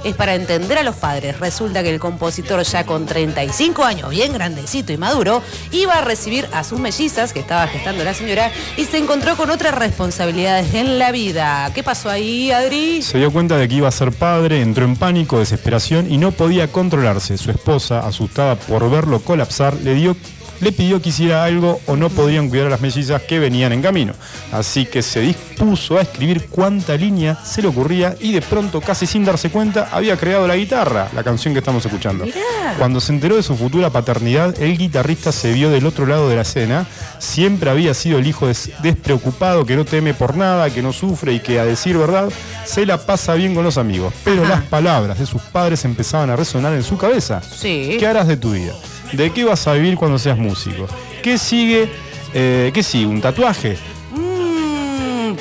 Es para entender a los padres. Resulta que el compositor ya con 35 años, bien grandecito y maduro, iba a recibir a sus mellizas, que estaba gestando la señora, y se encontró con otras responsabilidades en la vida. ¿Qué pasó ahí, Adri? Se dio cuenta de que iba a ser padre, entró en pánico, desesperación y no podía controlarse. Su esposa, asustada por verlo colapsar, le dio le pidió que hiciera algo o no podrían cuidar a las mellizas que venían en camino. Así que se dispuso a escribir cuánta línea se le ocurría y de pronto, casi sin darse cuenta, había creado la guitarra, la canción que estamos escuchando. Mirá. Cuando se enteró de su futura paternidad, el guitarrista se vio del otro lado de la escena. Siempre había sido el hijo des- despreocupado, que no teme por nada, que no sufre y que, a decir verdad, se la pasa bien con los amigos. Pero Ajá. las palabras de sus padres empezaban a resonar en su cabeza. Sí. ¿Qué harás de tu vida? ¿De qué vas a vivir cuando seas músico? ¿Qué sigue? Eh, ¿Qué sigue? ¿Un tatuaje?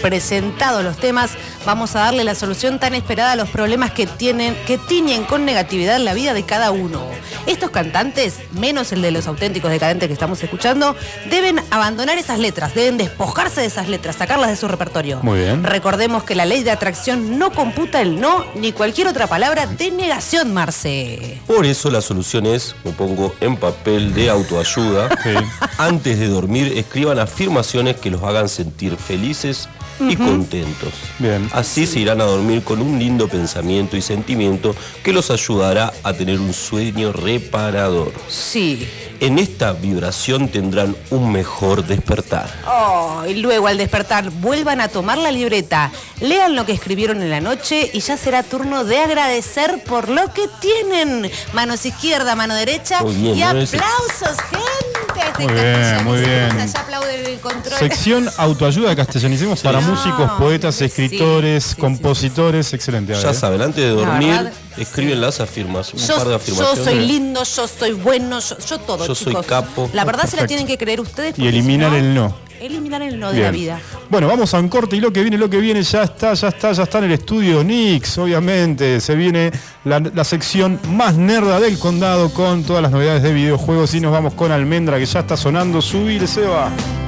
Presentados los temas, vamos a darle la solución tan esperada a los problemas que tienen, que tiñen con negatividad la vida de cada uno. Estos cantantes, menos el de los auténticos decadentes que estamos escuchando, deben abandonar esas letras, deben despojarse de esas letras, sacarlas de su repertorio. Muy bien. Recordemos que la ley de atracción no computa el no ni cualquier otra palabra de negación, Marce. Por eso la solución es, me pongo en papel de autoayuda. Sí. Antes de dormir, escriban afirmaciones que los hagan sentir felices y contentos. Bien. Así se irán a dormir con un lindo pensamiento y sentimiento que los ayudará a tener un sueño reparador. Sí. En esta vibración tendrán un mejor despertar. Oh, y luego al despertar vuelvan a tomar la libreta, lean lo que escribieron en la noche y ya será turno de agradecer por lo que tienen. Manos izquierda, mano derecha Muy bien, y aplausos, gente. a este Muy bien, muy bien. Allá aplaude el control. Sección autoayuda castellanicemos para No, músicos, poetas, sí, escritores, sí, sí, compositores, excelente. Ya saben, antes de La dormir, verdad, escriben las afirmaciones, un Yo, par de yo afirmaciones. soy lindo, yo soy bueno, yo, yo todo, Yo soy chicos. capo. La verdad se la tienen que creer ustedes. Y si eliminar el no. Eliminar el no de la vida. Bueno, vamos a un corte y lo que viene, lo que viene, ya está, ya está, ya está en el estudio Nix, obviamente. Se viene la, la sección más nerda del condado con todas las novedades de videojuegos y nos vamos con Almendra que ya está sonando. Subir, Seba. a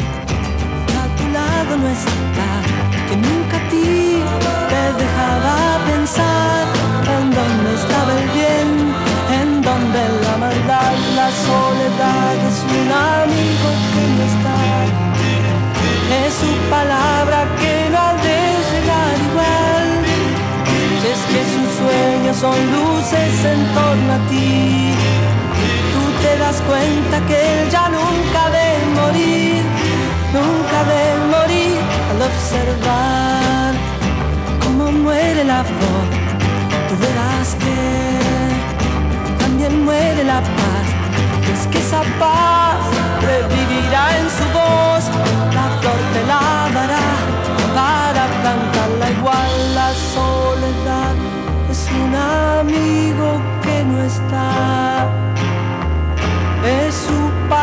es su palabra que no ha de llegar igual, es que sus sueños son luces en torno a ti. Tú te das cuenta que él ya nunca de morir, nunca de morir al observar cómo muere la flor. Tú verás que también muere la paz. Es que esa paz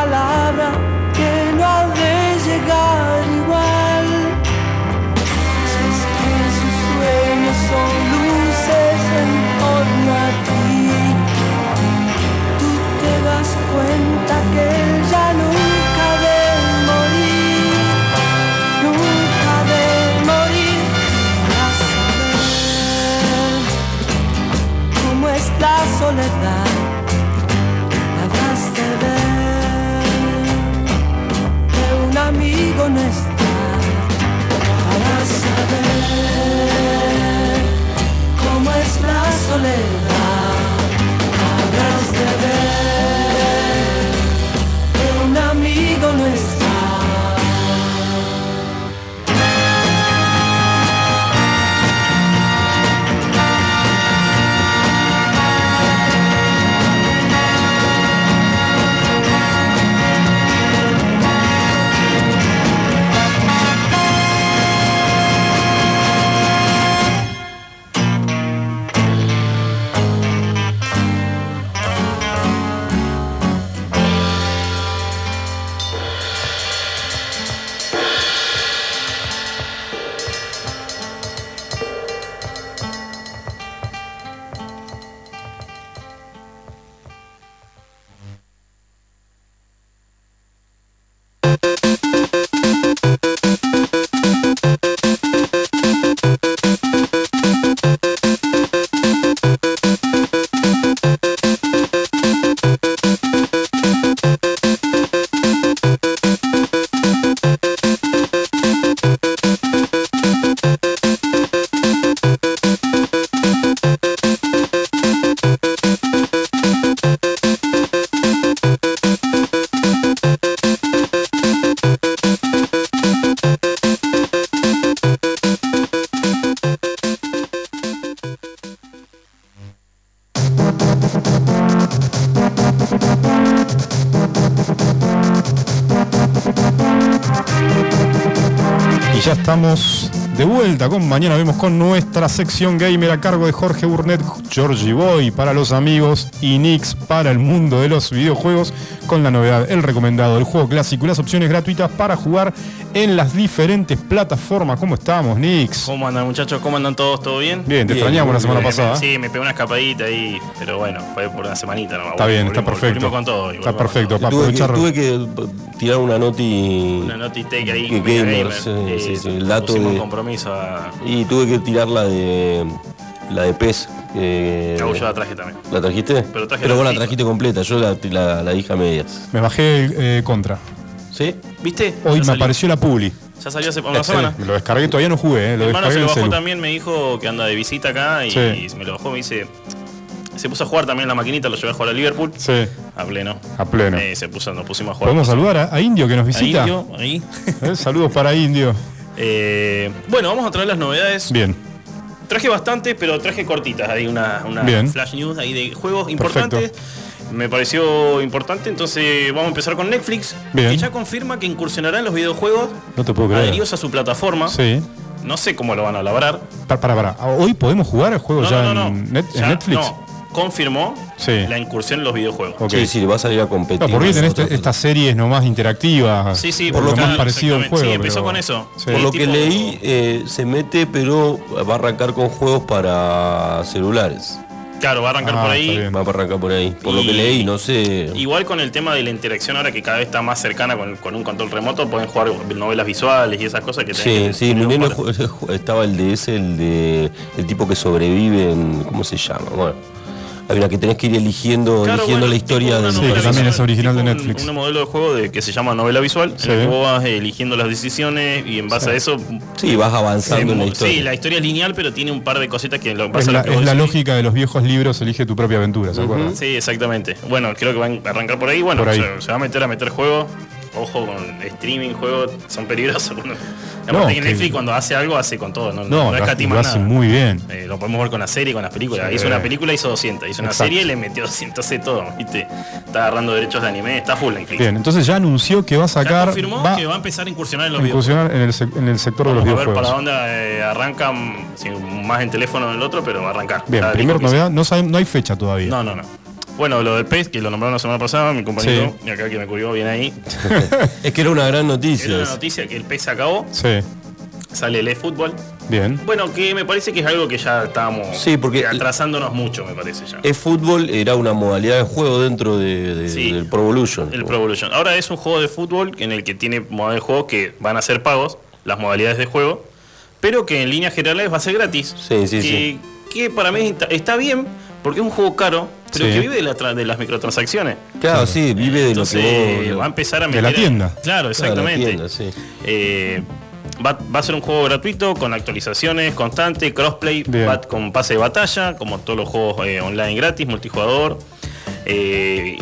su soleil. Mañana Vemos con nuestra sección gamer a cargo de Jorge Burnett, Georgie Boy para los amigos y Nix para el mundo de los videojuegos con la novedad, el recomendado, el juego clásico y las opciones gratuitas para jugar en las diferentes plataformas. ¿Cómo estamos, Nix? ¿Cómo andan muchachos? ¿Cómo andan todos? ¿Todo bien? Bien, te Bien, extrañamos la semana pasada. Sí, me pegó una escapadita ahí, pero bueno, fue por una semanita nomás. Está Bueno, bien, está volvimos- perfecto. volvimos con todo, Está perfecto, con pa- Tuve que, aprovechar- tuve que tirar una noti. Una notitec ahí, Que media gamer, sí, Eh, sí, sí, el dato de- compromiso a... Y tuve que tirar la de. La de PES. Cabo, yo la traje también. ¿La trajiste? Pero traje vos la la FIFA. trajiste completa, yo la, la, la dije a medias. Me bajé el eh, contra. ¿Sí? ¿Viste? Hoy Ya me salió. apareció la publi. Ya salió hace una semana. Me lo descargué, todavía no jugué, eh, lo Mi hermano se lo bajó celu. también, me dijo que anda de visita acá y, Sí. y me lo bajó, me dice... Se puso a jugar también en la maquinita, lo llevé a jugar a Liverpool. Sí, A pleno. a pleno. Eh, se puso, nos pusimos a jugar. Podemos saludar a, a Indio que nos visita. Indio, ahí. Eh, Saludos para Indio. Eh, bueno, vamos a traer las novedades. Bien, Traje bastante, pero traje cortitas. Hay una, una flash news ahí de juegos importantes. Me pareció importante, entonces vamos a empezar con Netflix, Bien. que ya confirma que incursionará en los videojuegos no te puedo creer. adheridos a su plataforma. Sí. No sé cómo lo van a labrar. Para, para, para. ¿Hoy podemos jugar el juego No, ya no, no, no. en, Net- en Netflix? No, confirmó Sí. la incursión en los videojuegos. Ok. Sí, sí, le va a salir a competir. No, porque con tenés este- estas series nomás interactivas. Sí, sí, por lo más parecido al juego. Sí, empezó pero- con eso. Sí. Por lo que tipo- leí, eh, se mete, pero va a arrancar con juegos para celulares. Claro, va a arrancar Ah, por ahí. Va a arrancar por ahí. Por lo que leí, no sé. Igual con el tema de la interacción ahora que cada vez está más cercana con, con un control remoto, pueden jugar novelas visuales y esas cosas que Sí, que sí, ju- estaba el de ese, el de el tipo que sobrevive en, ¿cómo se llama? Bueno, hay una que tenés que ir eligiendo, Claro, eligiendo bueno, la historia de Sí, que también es original de un- Netflix. Un, modelo de juego de, que se llama novela visual, Sí. en el que vos vas eligiendo las decisiones y en base Sí. a eso. Sí, vas avanzando en la Sí, historia. la historia es lineal, pero tiene un par de cositas que lo Es pasa la, a lo que es la lógica de los viejos libros, elige tu propia aventura, ¿se acuerdan? Sí, exactamente. Bueno, creo que van a arrancar por ahí. Bueno, Por ahí. Se, se va a meter a meter juegos. Ojo con streaming, juegos, son peligrosos. No, que Netflix cuando hace algo, hace con todo. No, No, no, escatima hace nada. muy bien. Eh, lo podemos ver con la serie, con las películas. Sí. Hizo una película, hizo 200. Hizo una Exacto. serie, le metió 200, hace todo. ¿viste? Está agarrando derechos de anime, está full Netflix. Bien, entonces ya anunció que va a Ya sacar. confirmó va que va a empezar a incursionar en los videojuegos. en el, en el sector de los Vamos a ver videojuegos. para dónde eh, arrancan, si más en teléfono en el otro, pero va a arrancar. Bien, primera novedad, sabe- no hay fecha todavía. No, no, no. Bueno, lo del PES, que lo nombraron la semana pasada, mi compañero, y acá que me cubrió bien ahí. Es que era una gran Era noticia. una noticia que el PES se acabó, Sí, sale el eFootball. bien. Bueno, que me parece que es algo que ya estábamos Sí, porque- atrasándonos mucho, me parece ya. El fútbol era una modalidad de juego dentro de, de- Sí. del Pro Evolution. El Pro Evolution. Ahora es un juego de fútbol en el que tiene modalidades de juego que van a ser pagos, las modalidades de juego, pero que en líneas generales va a ser gratis. Sí, sí, que, sí. que para mí está, está bien, porque es un juego caro, pero Sí. que vive de, la de las microtransacciones. Claro, sí, vive de lo Entonces que vos. va a empezar a de meter... la tienda. Claro, Claro, la exactamente. tienda, sí. Eh, va, va a ser un juego gratuito con actualizaciones constantes, crossplay, va con pase de batalla, como todos los juegos eh, online gratis, multijugador. Eh,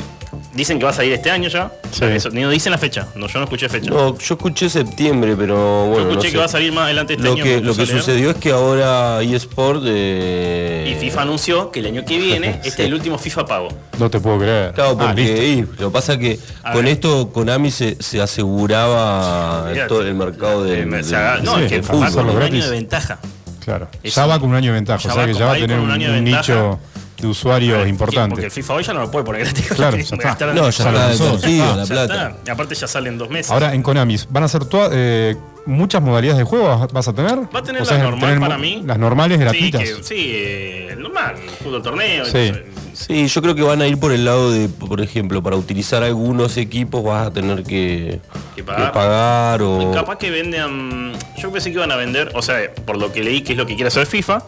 dicen que va a salir este año ya. Sí. Eso, no dicen la fecha, no, yo no escuché fecha. No, yo escuché septiembre, pero bueno. yo escuché no que va a salir más adelante este Lo año. que, lo que sucedió es que ahora eSport. Eh, Y FIFA anunció que el año que viene este es el último FIFA pago. No te puedo creer. Claro, Ah, porque y, lo que pasa es que A con ver. esto Konami se, se aseguraba Mirá, todo el mercado Eh, se haga- no, sí, es que va con un año de ventaja. Claro. Es ya un- va con un año de ventaja, ya o sea va que ya va a tener un, un de nicho de usuarios Porque- importante. Porque el FIFA hoy ya no lo puede poner gratis. Claro, ya está. No, ya está Ya está. Y aparte ya salen dos meses. Ahora en Konami, ¿van a ser todas eh, muchas modalidades de juego? vas- ¿Vas a tener? Va a tener O sea, la normal tener para mí. Las normales Sí, gratuitas. que- sí, eh, el normal, fútbol torneo. Sí. entonces, Sí, yo creo que van a ir por el lado de, por ejemplo, para utilizar algunos equipos vas a tener que, Que que pagar. pagar o... Capaz que vendan. Yo pensé que iban a vender, o sea, por lo que leí que es lo que quiere hacer FIFA,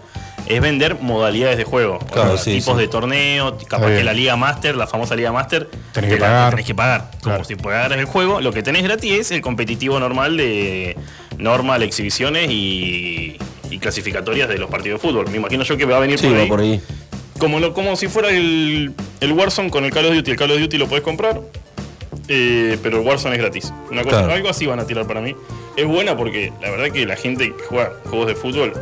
es vender modalidades de juego. O Claro, sea, sí, tipos sí. de torneo, capaz bien. que la Liga Master, la famosa Liga Master, Tenés te que la- pagar. tenés que pagar. Claro. Como si pagaras el juego. Lo que tenés gratis es el competitivo normal de normal, exhibiciones y, y clasificatorias de los partidos de fútbol. Me imagino yo que va a venir Sí, por va ahí. por ahí. Como, lo, como si fuera el, el Warzone con el Call of Duty. El Call of Duty lo puedes comprar, eh, pero el Warzone es gratis. Una cosa, Claro. Algo así van a tirar para mí. Es buena porque la verdad que la gente que juega juegos de fútbol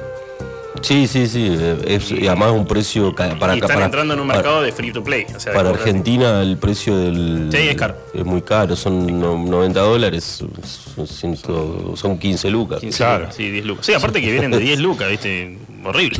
Sí, sí, sí. eh, Es, y además un precio para y acá. están Para, entrando en un para- mercado de free to play. O sea, Para. Argentina el precio del. Sí, es caro. Es muy caro, son no- 90 dólares, son, ciento- son 15 lucas. 15 Claro. lucas, sí, 10 lucas. Sí, aparte que vienen de 10 lucas, ¿viste? Horrible.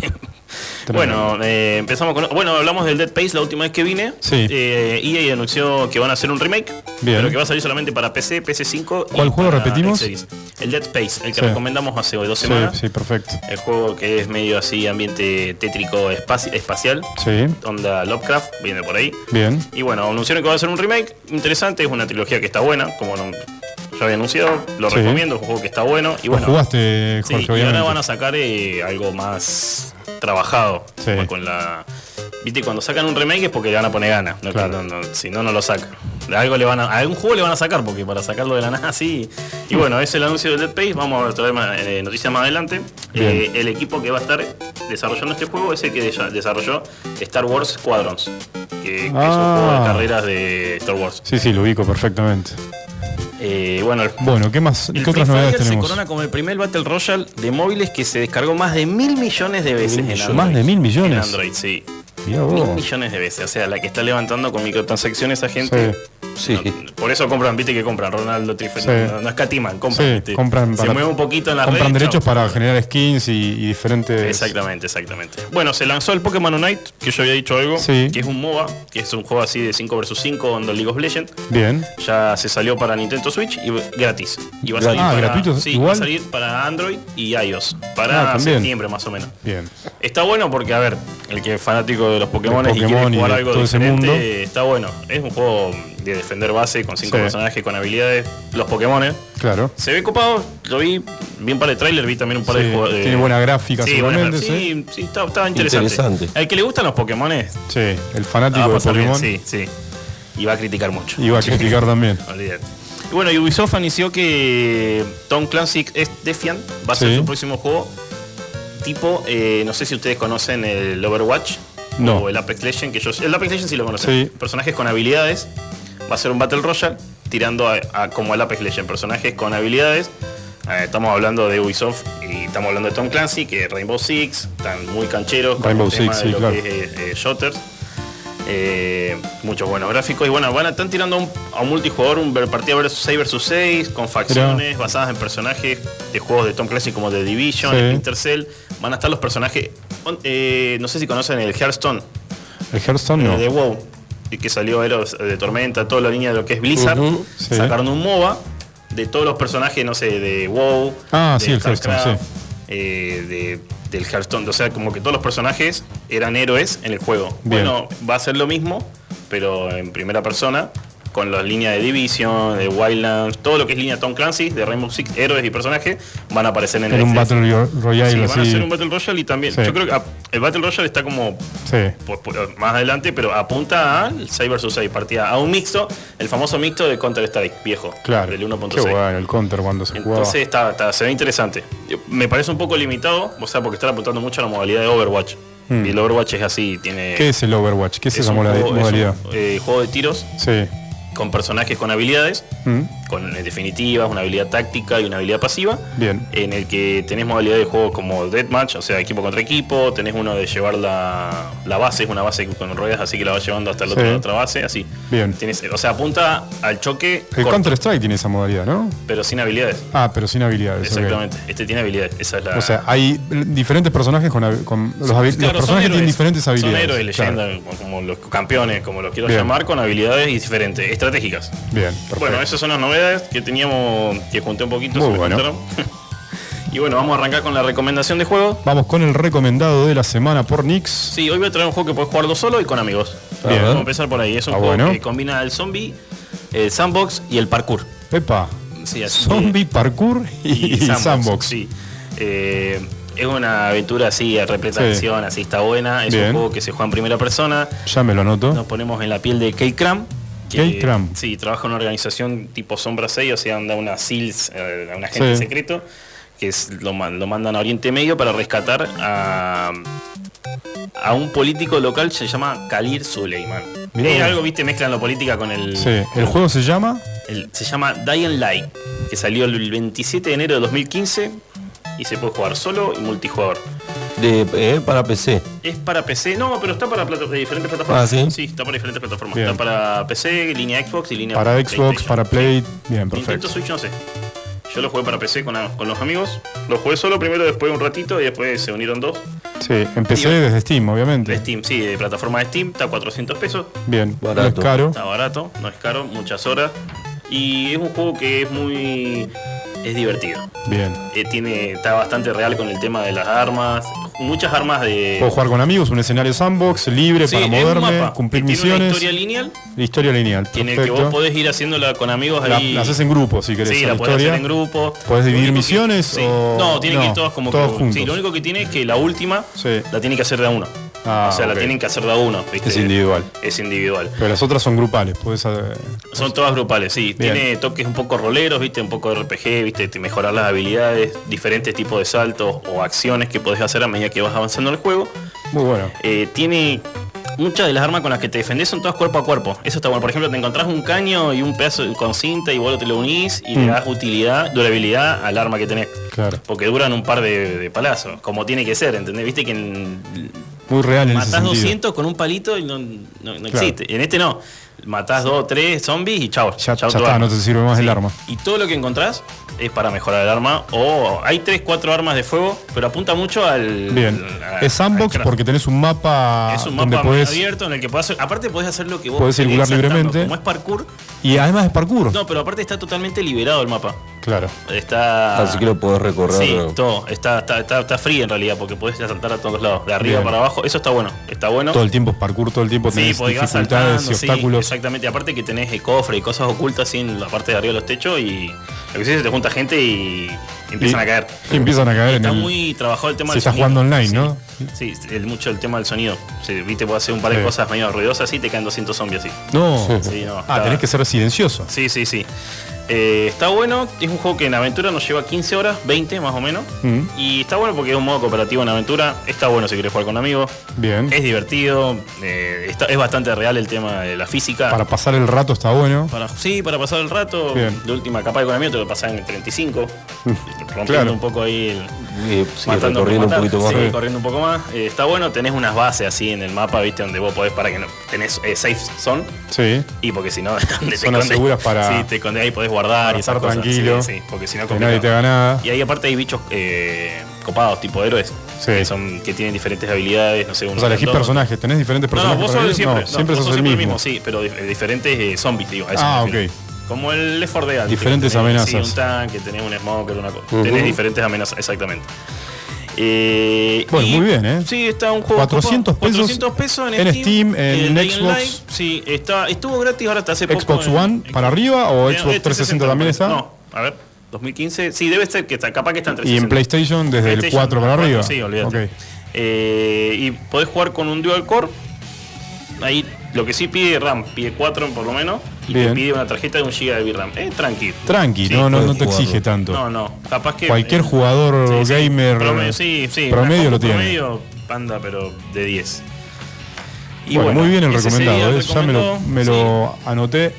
Bueno, eh, empezamos con. Bueno, hablamos del Dead Space la última vez que vine. Sí. Eh, EA anunció que van a hacer un remake. Bien. Pero que va a salir solamente para PC, PS5. y ¿Cuál juego para repetimos? El Dead Space, el que Sí. recomendamos hace dos Sí, semanas. sí, perfecto. El juego que es medio así, ambiente tétrico espaci- espacial. Sí, Onda Lovecraft, viene por ahí. bien. Y bueno, anunciaron que va a ser un remake interesante, es una trilogía que está buena, como no- ya había anunciado, lo Sí. recomiendo, es un juego que está bueno. Y Lo bueno, jugaste, sí, y ahora van a sacar eh, algo más trabajado, Sí. con la... Viste, cuando sacan un remake es porque le van a poner ganas, no, Claro. no- no, si no, no lo sacan. De Algo le van a, a algún juego le van a sacar, porque para sacarlo de la nada así. Y bueno, es el anuncio del Dead Space, vamos a traer más, eh, noticias más adelante. Eh, el equipo que va a estar desarrollando este juego es el que de- desarrolló Star Wars Squadrons, que, que es un Ah. juego de carreras de Star Wars. Sí, sí, lo ubico perfectamente. Eh, bueno, Bueno, ¿qué más? el ¿Qué Free otras novedades Fire se corona como el primer Battle Royale de móviles que se descargó más de mil millones de veces en millones. Android. ¿Más de mil millones? En Android, sí. Mil millones de veces. O sea, la que está levantando con microtransacciones a gente. Sí. Sí. No, por eso compran, viste que compran Ronaldo Trife, Sí. no, no escatiman, compran, compran se mueve un poquito en la Compran red, derechos chao. para generar skins y, y diferentes. Exactamente, exactamente. Bueno, se lanzó el Pokémon Unite, que yo había dicho algo, Sí. que es un MOBA, que es un juego así de 5 vs 5 onda League of Legends. Bien. Ya se salió para Nintendo Switch y gratis. Y va a salir Ah, para, gratuito, sí, igual. va a salir para Android y iOS. Ah, Para también. septiembre más o menos. Bien. Está bueno porque, a ver, el que es fanático de los Pokémon y quiere Pokémon y jugar de algo todo ese diferente, mundo. está bueno. Es un juego de defender base con cinco Sí. personajes con habilidades. Los Pokémon. Claro. Se ve copado, lo vi, vi un par de trailers, vi también un par Sí, de juegos. de- tiene buena gráfica sí, seguramente, buena- sí. sí, sí, está, está interesante. Interesante. Al que le gustan los Pokémon, Sí, el va fanático de bien, Pokémon sí, sí. Y va a criticar mucho. iba a criticar también. Olvídate. Y bueno, y Ubisoft anunció que Tom Clancy es Defiant va a ser su próximo juego. Tipo, eh, no sé si ustedes conocen el Overwatch No. o el Apex Legends, que yo el Apex Legends sí lo conocen. Sí. Personajes con habilidades. Va a ser un Battle Royale tirando a, a- como el Apex Legends, personajes con habilidades. Eh, estamos hablando de Ubisoft y estamos hablando de Tom Clancy, que Rainbow Six, están muy cancheros con Rainbow el tema Six, de sí, lo claro. que es eh, eh, shooters. Eh, muchos buenos gráficos y bueno, van a, están tirando a un, a un multijugador, un partida versus 6 versus 6, con facciones basadas en personajes de juegos de Tom Clancy como The Division, Sí. Splinter Cell. Van a estar los personajes, eh, no sé si conocen el Hearthstone, El Hearthstone no. de WoW, y que salió Héroes de Tormenta, toda la línea de lo que es Blizzard. Sí. Sacaron un MOBA de todos los personajes, no sé, de WoW, Ah, de sí, el Hearthstone, StarCraft, sí. eh, de- del Hearthstone. O sea, como que todos los personajes eran héroes en el juego. Bien. Bueno, va a ser lo mismo, pero en primera persona, con las líneas de Division, de Wildlands, todo lo que es línea Tom Clancy, de Rainbow Six, héroes y personajes, van a aparecer en, En el un. Battle Ro- Sí, Royale van a hacer un Battle Royale y también. Sí. Yo creo que ah, el Battle Royale está como Sí. más adelante, pero apunta al 6 vs 6, partida a un mixto, el famoso mixto de Counter Strike viejo, Claro. del Qué 1.6. bueno, el counter cuando se jugaba. Entonces está, está- se ve interesante. Me parece un poco limitado, o sea, porque están apuntando mucho a la modalidad de Overwatch. Hmm. Y el Overwatch es así, tiene. ¿Qué es el Overwatch? ¿Qué es, esa es un, modalidad? eh, juego de tiros Sí. Con personajes con habilidades, Mm, con eh, definitivas, una habilidad táctica y una habilidad pasiva. Bien. En el que tenés modalidad de juego como Deathmatch, o sea, equipo contra equipo, tenés uno de llevar la, la base, es una base con ruedas, así que la vas llevando hasta el otro, Sí. la otra base, así. Bien. Tienes, o sea, apunta al choque, El corto, Counter Strike tiene esa modalidad, ¿no? pero sin habilidades. Ah, pero sin habilidades. Exactamente. Este tiene habilidades. Esa es la. O sea, hay diferentes personajes con, los, Claro, son personajes tienen diferentes habilidades. Son héroes, Claro. leyenda, como- los campeones, como los quiero Bien. llamar, con habilidades y diferentes, estratégicas. Bien, perfecto. Bueno, esas son las novedades que teníamos, que junté un poquito. Muy bueno. y bueno, vamos a arrancar con la recomendación de juego. Vamos con el recomendado de la semana por Nix. Sí, hoy voy a traer un juego que puedes jugarlo solo y con amigos. Bien. Vamos a empezar por ahí. Es un Ah, juego bueno. que combina el zombie, el sandbox y el parkour. Epa. Sí, así que- Zombie, parkour y, sandbox. Sí. Eh, es una aventura así, repleta de Sí. acción, así está buena. Es Bien. un juego que se juega en primera persona. Ya me lo anoto. Nos ponemos en la piel de Kate Cram. Que. Sí, trabaja en una organización tipo Sombra 6, o sea, anda una SEALs, eh, un agente Sí. secreto, que es, lo, man- lo mandan a Oriente Medio para rescatar a, a un político local que se llama Khalil Suleiman. Es algo, viste, mezclan la política con el, Sí. El juego se llama. el- Se llama Dying Light, que salió el 27 de enero de 2015 y se puede jugar solo y multijugador. De, eh, para PC. Es para PC, no, pero está para plata- de diferentes plataformas. Ah, ¿sí? está para diferentes plataformas. Bien. Está para PC, línea Xbox y línea Para Xbox, para Play. Bien, Nintendo perfecto. Switch no sé. Yo lo jugué para PC con, con los amigos. Lo jugué solo primero, después un ratito y después se unieron dos. Sí, empecé Digo- desde Steam, obviamente. De Steam, sí, de plataforma de Steam, está a 400 pesos. Bien, no es Barato. caro. Está barato, no es caro, muchas horas. Y es un juego que es muy. Es divertido. Bien. Eh, tiene, está bastante real con el tema de las armas. Muchas armas de. Puedo jugar con amigos, un escenario sandbox, libre Sí, para moverme, cumplir Tiene una misiones. historia lineal Historia lineal. en el que vos podés ir haciéndola con amigos La, ahí. la haces en grupo si querés. Sí, la la podés hacer en grupo. ¿Podés dividir que- misiones sí. o- No, tienen que ir todas como todos que- juntos? Sí, lo único que tiene es que la última la tienen que hacer de a uno. Ah, o sea, la tienen que hacer de a uno. ¿viste? Es individual. Es individual. Pero las otras son grupales. Podés, eh, Son todas grupales, sí. Bien. Tiene toques un poco roleros, viste, un poco de RPG, viste, te mejorar las habilidades, diferentes tipos de saltos o acciones que podés hacer a medida que vas avanzando en el juego. muy bueno. Eh, tiene muchas de las armas con las que te defendés son todas cuerpo a cuerpo. Eso está bueno. Por ejemplo, te encontrás un caño y un pedazo con cinta y vos te lo unís y Mm. le das utilidad, durabilidad al arma que tenés. Claro. Porque duran un par de, de palazos, como tiene que ser, ¿entendés? Viste que en- Muy real en matás sentido. 200 con un palito y no, no- no Claro. existe. En este no. Matás dos, tres zombies y chao. Ya, está, arma. no te sirve más el arma. Y todo lo que encontrás es para mejorar el arma. O hay 3, 4 armas de fuego, pero apunta mucho al. Bien. al- Es sandbox al porque tenés un mapa, Es un donde mapa podés. abierto en el que podés hacer. Aparte, podés hacer lo que vos Podés circular libremente. Como es parkour. Y además es parkour. No, pero aparte está totalmente liberado el mapa. Claro. Está. Así que lo podés recorrer. Sí, todo. Está, está, está, está free en realidad, porque podés saltar a todos lados. De arriba Bien. para abajo. Eso está bueno. Está bueno. Todo el tiempo es parkour, todo el tiempo Sí, tenés porque vas dificultades saltando, y sí, obstáculos. exactamente. Aparte que tenés el cofre y cosas ocultas así en la parte de arriba de los techos y lo que sí se te junta gente y empiezan Y- a caer. y empiezan a caer en Está el- muy trabajado el tema del estás sonido. jugando online, Sí, ¿no? Sí, el, mucho el tema del sonido. Sí, Viste, puedo hacer un par de Sí. cosas medio ruidosas y te caen 200 zombies así. No. Sí, no, ah, está- tenés que ser silencioso. Sí, sí, sí. Eh, está bueno, es un juego que en aventura nos lleva 15 horas, 20 más o menos. Mm. Y está bueno porque es un modo cooperativo en aventura. Está bueno si querés jugar con amigos. Bien. Es divertido. eh, está- es bastante real el tema de la física. Para pasar el rato está bueno. Para- sí, para pasar el rato. Bien. De última capa de economía te lo pasás en 35. rompiendo Claro. un poco ahí el. Sí, matando recorriendo un poquito más. Sí, corriendo un poco más. Eh, está bueno, tenés unas bases así en el mapa, viste, donde vos podés para que no. Tenés eh, safe zone. Sí. Y porque si no, donde te escondes- seguras para- Sí, te escondes ahí, podés guardar para y esas estar cosas. tranquilo. Sí, sí, porque si no, nadie te haga nada. Y ahí aparte hay bichos eh, copados, tipo héroes. Sí. Que, son, que tienen diferentes habilidades, no sé, uno O sea, elegís grandote. personajes, tenés diferentes No, no, personajes. vos sos siempre. No, siempre vos sos el siempre mismo. sí, pero dif- diferentes eh, zombies, digo. a eso Ah, ok. Como el Left 4 Dead. Diferentes tenés, amenazas. Sí, un tanque, tenés un smoker, una cosa. Ujú. Tenés diferentes amenazas, exactamente. Eh, Bueno, y- muy bien, ¿eh? Sí, está un juego. 400 copado. pesos 400 pesos en, en Steam, en Day Xbox. Live. Sí, está, estuvo gratis ahora hasta hace poco. Xbox en- One en- para arriba o Eh, Xbox eh, 360 también está? No, a ver, 2015. Sí, debe ser que está, capaz que está en Y en 360. PlayStation desde el PlayStation 4 para 4, arriba. Sí, olvídate. Ok. Eh, y podés jugar con un dual core. Ahí lo que sí pide RAM, pide 4 por lo menos. Y Bien. te pide una tarjeta de un GB de VRAM. Eh, tranqui. Tranqui, Sí, no, no, no te exige tanto. No, no. Capaz que. Cualquier eh, jugador sí, sí. gamer Promedio, sí, sí. promedio lo tiene. Promedio anda, pero de 10. Y bueno, muy bien el recomendado, ¿eh? ya me lo, recomendado, me sí. lo anoté.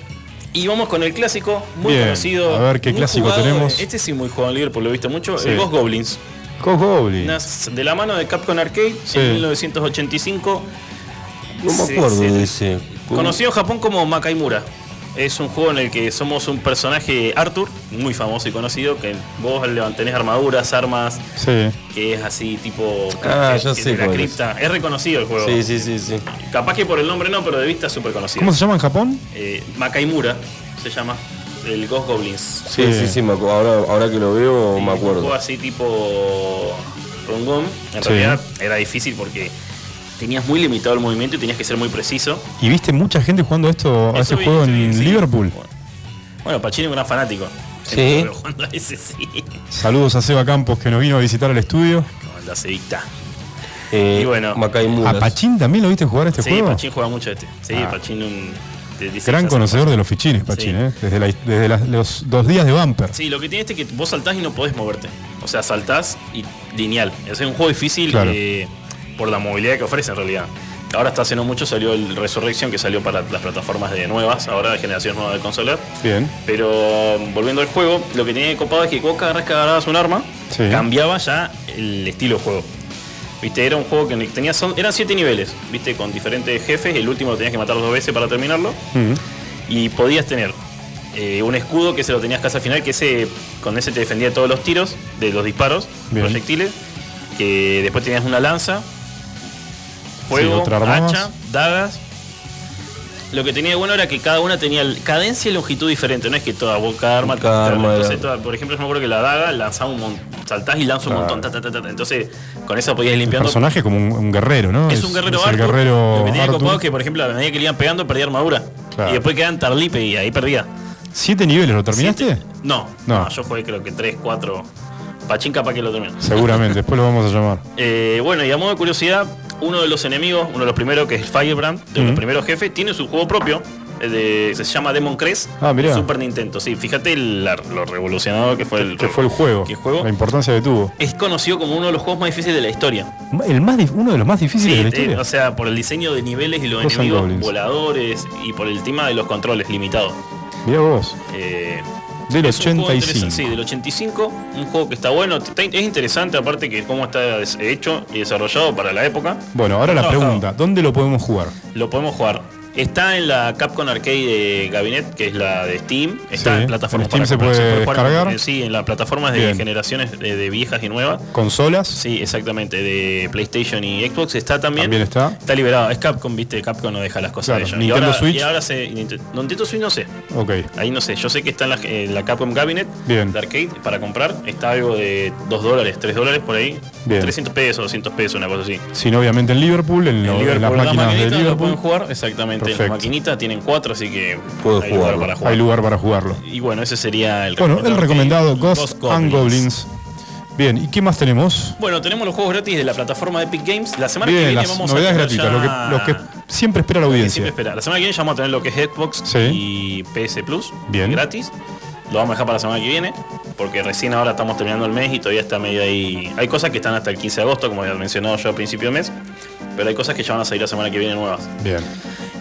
Y vamos con el clásico, muy Bien, conocido. a ver qué clásico jugado, tenemos. Este sí muy jugado en Liverpool, lo he visto mucho. Sí. El Ghost Goblins. Ghost Goblin. Nas- De la mano de Capcom Arcade Sí. en 1985. No me de ese. Conocido en Japón como Makaimura. Es un juego en el que somos un personaje Arthur, muy famoso y conocido, que vos le tenés armaduras, armas, Sí. que es así tipo Ah, que- ya que sé de la es. cripta. Es reconocido el juego. Sí, sí, sí, sí. Capaz que por el nombre no, pero de vista es súper conocido. ¿Cómo se llama en Japón? Eh, Makaimura se llama. El Ghost Goblins. Sí, Sí. sí, sí, me ahora, ahora que lo veo me Un acuerdo. juego así tipo Rongón. En Sí. realidad era difícil porque tenías muy limitado el movimiento y tenías que ser muy preciso. ¿Y viste mucha gente jugando esto, a ese vi, juego sí, en sí. Liverpool? Bueno, Pachino es un gran fanático. Sí. Pero jugando a ese sí. Saludos a Seba Campos que nos vino a visitar al estudio. Eh, Y bueno. Macay ¿A. Pachín también lo viste jugar a este sí, juego? Pachín juega mucho este. Sí, Ah. Pachín un. Gran conocedor de los fichines, Pachín, Sí. ¿eh? Desde, la- desde los dos días de Bumper. Sí, lo que tiene este es que vos saltás y no podés moverte. O sea, saltás y lineal. Es un juego difícil Claro. eh, por la movilidad que ofrece en realidad. Ahora está hace no mucho salió el Resurrection que salió para las plataformas de nuevas, ahora de generación nueva de consola. Bien. Pero volviendo al juego, lo que tenía de copado es que vos cada vez que agarrabas un arma, Sí. cambiaba ya el estilo de juego. Viste, era un juego que tenía, son, eran siete niveles, viste, con diferentes jefes, el último lo tenías que matar dos veces para terminarlo. Mm. Y podías tener eh, un escudo que se lo tenías casi al final, que ese, con ese te defendía de todos los tiros, de los disparos, Bien. proyectiles. Que después tenías una lanza, fuego, armabas. hacha, dagas. Lo que tenía de bueno era que cada una tenía cadencia y longitud diferente, no es que toda cada arma. Cada arma entonces, era- toda- por ejemplo, yo me acuerdo que la daga lanzaba un montón, saltás y lanza un Claro. montón, ta, ta, ta, ta, entonces con esa podías ir El limpiando. personaje es como un, un guerrero, ¿no? Es un guerrero es el guerrero Lo que tenía copado es que, por ejemplo, a medida que le iban pegando, perdía armadura. Claro. Y después quedan Tarlipe y ahí perdía. ¿Siete niveles lo terminaste? Siete- No, No. no, yo jugué creo que 3, 4. Pachín capaz que lo termino. Seguramente, después lo vamos a llamar. Eh, bueno, y a modo de curiosidad, uno de los enemigos, uno de los primeros, que es Firebrand, de los primeros jefes, tiene su juego propio. de- se llama Demon Crest. Ah, Super Nintendo. Sí, fíjate el- la- lo revolucionador que fue el, Que fue el juego. que juego. La importancia que tuvo. Es conocido como uno de los juegos más difíciles de la historia. El más, uno de los más difíciles de la eh, historia. o sea, por el diseño de niveles y los enemigos voladores y por el tema de los controles limitados. Mirá vos. Eh, Del es un juego 85. interesante, Sí, del 85. Un juego que está bueno. es interesante, aparte que cómo está hecho y desarrollado para la época. Bueno, ahora la Trabajado. pregunta, ¿dónde lo podemos jugar? Lo podemos jugar. Está en la Capcom Arcade de Gabinet, que es la de Steam. Está Sí, en plataformas en Steam para se puede en- descargar. en- sí, en las plataformas de Bien. generaciones de, de viejas y nuevas. ¿Consolas? Sí, exactamente. De PlayStation y Xbox está también. También está. Está liberado. Es Capcom, viste. Capcom no deja las cosas Claro, de ellos. Nintendo y ahora, Switch. Y ahora se. Nintendo, Switch no sé. Ok. Ahí no sé. Yo sé que está en la, en la Capcom Cabinet Bien. de arcade para comprar. Está algo de 2 dólares, 3 dólares por ahí. Bien. 300 pesos, 200 pesos, una cosa así. Sin obviamente en Liverpool, en, lo- En en Liverpool, las las máquinas de lo Liverpool. pueden jugar, exactamente. Perfecto. Las maquinitas tienen 4, así que Puedo hay lugar jugarlo. para jugar. Hay lugar para jugarlo. Y bueno, ese sería el Bueno, el recomendado que- Ghost and Goblins. Bien, ¿y qué más tenemos? Bueno, tenemos los juegos gratis de la plataforma de Epic Games. La semana que viene las vamos novedades a tener gratuitas, lo que, ya- lo que siempre espera la audiencia. siempre espera. La semana que viene ya vamos a tener lo que es Xbox Sí. y PS Plus Bien. gratis. Lo vamos a dejar para la semana que viene, porque recién ahora estamos terminando el mes y todavía está medio ahí. Hay cosas que están hasta el 15 de agosto, como había mencionado yo al principio del mes, pero hay cosas que ya van a salir la semana que viene nuevas. Bien.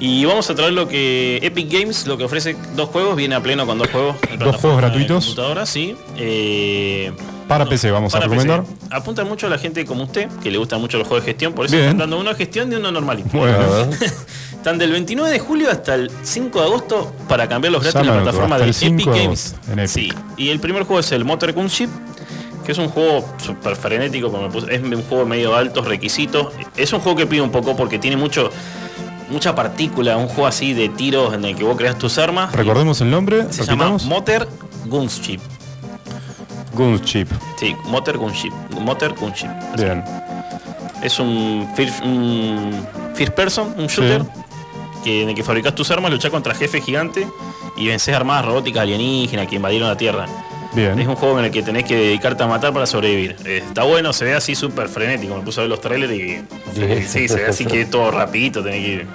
Y vamos a traer lo que Epic Games, lo que ofrece dos juegos, viene a pleno con dos juegos. en Dos plataforma juegos de gratuitos. computadora, sí. Eh, Para PC vamos a para recomendar. PC. Apuntan mucho a la gente como usted, que le gustan mucho los juegos de gestión, por eso Bien. están dando uno de gestión y uno normalito. Bueno, Están del 29 de julio hasta el 5 de agosto para cambiar los gratis en la plataforma de el 5 Epic de Games. en Epic. Sí, y el primer juego es el Motor Gunship, que es un juego súper frenético, como me puse- es un juego medio de altos requisitos. Es un juego que pide un poco porque tiene mucho mucha partícula, un juego así de tiros en el que vos creas tus armas. recordemos el nombre, Se llama. Motor Gunship. Gunship. Sí, Motor Gunship. Motor Gunship. Bien. Es un first, un first person, un shooter, que, en el que fabricas tus armas, luchas contra jefes gigantes y vences armadas robóticas alienígenas que invadieron la Tierra. Es Bien. un juego en el que tenés que dedicarte a matar para sobrevivir. Eh, está bueno, se ve así súper frenético. Me puse a ver los trailers y sí, sí, se ve así que todo rapidito, tenés que ir.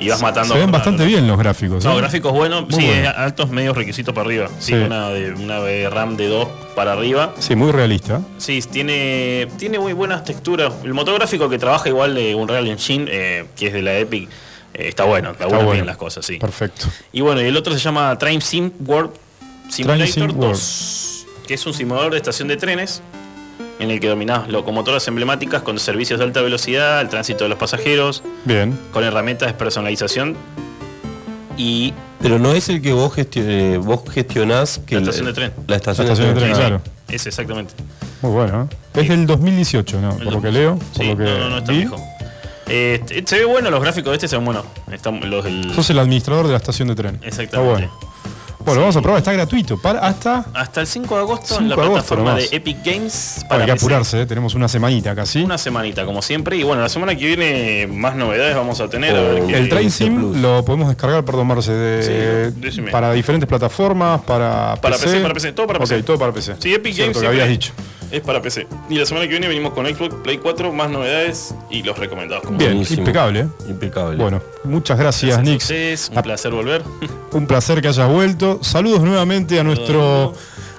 Y vas matando. Se ven bastante bien los gráficos. No, ¿eh? gráficos buenos, Muy sí, bueno. altos medios requisitos para arriba. Sí, Sí. Una, de, una de RAM de 2 para arriba. Sí, muy realista. Sí, tiene, tiene muy buenas texturas. El motor gráfico que trabaja igual de Unreal Engine, eh, que es de la Epic, eh, está bueno, está, bueno, bueno. bien las cosas, sí. Perfecto. Y bueno, y el otro se llama Train Sim World Simulator Sim 2, que es un simulador de estación de trenes en el que dominás locomotoras emblemáticas con servicios de alta velocidad, el tránsito de los pasajeros, Bien. con herramientas de personalización y Pero no es el que vos, gestio- eh, vos gestionás que La estación de tren. La estación, La estación de tren, claro. Es exactamente. Muy bueno. ¿eh? Es del 2018, ¿no? Por lo que leo. Por Sí, lo que no, no, no está vi. viejo. Eh, este- se ve bueno, los gráficos de este se ven buenos. Están los del. Sos el administrador de la estación de tren. Exactamente. Está bueno. Bueno, vamos a probar, está gratuito. Para, hasta. Hasta el 5 de agosto 5 en la agosto plataforma nomás. de Epic Games para hay que PC. apurarse, ¿eh? tenemos una semanita casi. Una semanita, como siempre. Y bueno, la semana que viene más novedades vamos a tener. a ver Oh. El Train Sim lo podemos descargar, perdón, Marce, de- Sí, para diferentes plataformas, para, Para PC, para PC, todo para PC. todo para PC. Sí, Epic Games que habías dicho. Es para PC. Y la semana que viene venimos con Xbox Play 4, más novedades y los recomendados. Como Bien, Buenísimo. impecable. ¿eh? Impecable. Bueno, muchas gracias, Gracias a Nix. ustedes, un placer volver. Un placer que hayas vuelto. Saludos nuevamente a nuestro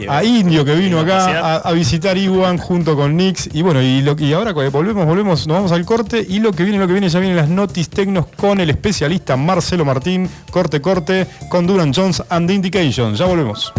a Indio que vino acá a, a visitar Iwan junto con Nix. Y bueno, y, lo, y ahora cuando volvemos, volvemos, nos vamos al corte. Y lo que viene, lo que viene, ya vienen las notis tecnos con el especialista Marcelo Martín. Corte, corte, con Duran Jones and the Indication. Ya volvemos.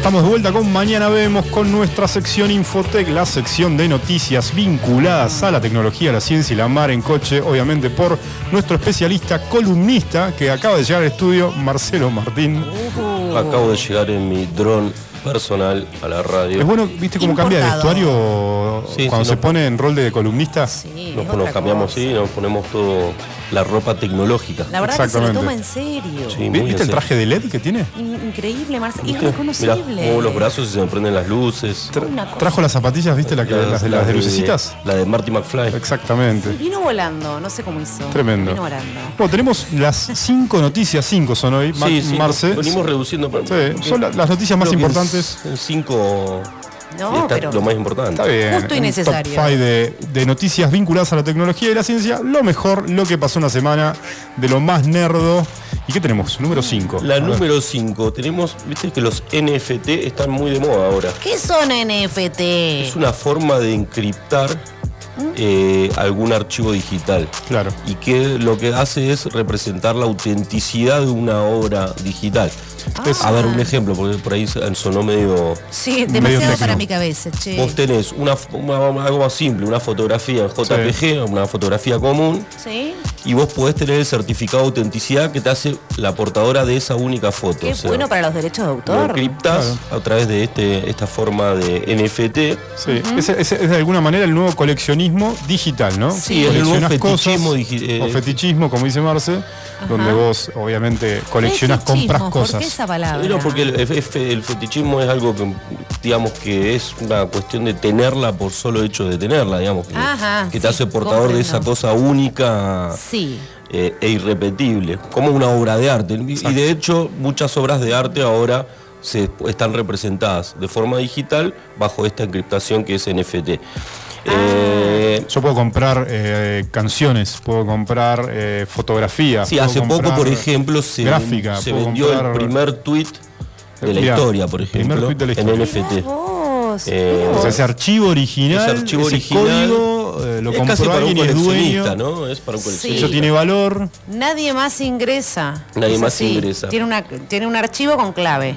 Estamos de vuelta con Mañana Vemos con nuestra sección Infotec, la sección de noticias vinculadas a la tecnología, la ciencia y la mar en coche, obviamente por nuestro especialista columnista que acaba de llegar al estudio, Marcelo Martín. Acabo de llegar en mi dron personal a la radio. Es bueno, ¿viste cómo cambia de vestuario Sí, cuando sí, se no- pone en rol de columnista? Sí, Nos, cambiamos, cosa. sí, nos ponemos todo la ropa tecnológica. La verdad que se lo toma en serio. Sí, ¿Vi- muy en ¿Viste el serio. traje de LED que tiene? In- Increíble, Marcelo. Irreconocible. muevo los brazos y se me prenden las luces. Tra- trajo las zapatillas, ¿viste? La que- las, de, las de lucecitas. La de Marty McFly. Exactamente. Vino volando, no sé cómo hizo. Tremendo. Vino volando. Bueno, tenemos las cinco noticias, cinco son hoy, Ma- Sí, sí, Marce. venimos reduciendo. Pero- Sí, son la- las noticias más importantes. En cinco No, está pero- lo más importante. Está bien. Justo y necesario. Top 5 de, de noticias vinculadas a la tecnología y la ciencia. Lo mejor, lo que pasó una semana de lo más nerdo. ¿Y qué tenemos? Número 5. La número 5, tenemos, viste que los NFT están muy de moda ahora. ¿Qué son NFT? Es una forma de encriptar eh, algún archivo digital. Claro. Y que lo que hace es representar la autenticidad de una obra digital. A ver, un ejemplo, porque por ahí sonó medio. Sí, demasiado para mi cabeza, che. Vos tenés una, una- algo más simple, una fotografía en JPG, una fotografía común, ¿Sí? y vos podés tener el certificado de autenticidad que te hace la portadora de esa única foto. Qué O sea, bueno para los derechos de Lo autor. encriptas a través de este, esta forma de NFT. Sí, es, es- es de alguna manera el nuevo coleccionismo digital, ¿no? Sí, es el nuevo fetichismo cosas, eh, o fetichismo, como dice Marce, donde vos obviamente coleccionás, compras Fetichismo, ¿Por qué cosas. Esa palabra? No, porque el, el- fetichismo es algo que, digamos, que es una cuestión de tenerla por solo hecho de tenerla, digamos, que, Ajá, que te sí, hace portador de esa cosa única Sí. eh, e irrepetible, como una obra de arte. Y de hecho, muchas obras de arte ahora se están representadas de forma digital bajo esta encriptación que es NFT. Eh, Yo puedo comprar eh, canciones, puedo comprar eh, fotografías. Sí, hace poco, por ejemplo, se, gráfica, se vendió comprar- el primer tweet de la Mirá, historia, por el primer ejemplo, tuit de la en historia. NFT. Vos, Eh, O sea, ese archivo original, Ese archivo ese original código, eh, lo es compró casi para un alguien es coleccionista, dueño. ¿no? Es para un Sí. Eso tiene valor. Nadie más ingresa. Nadie Es más así. ingresa. Tiene, una, tiene un archivo con clave.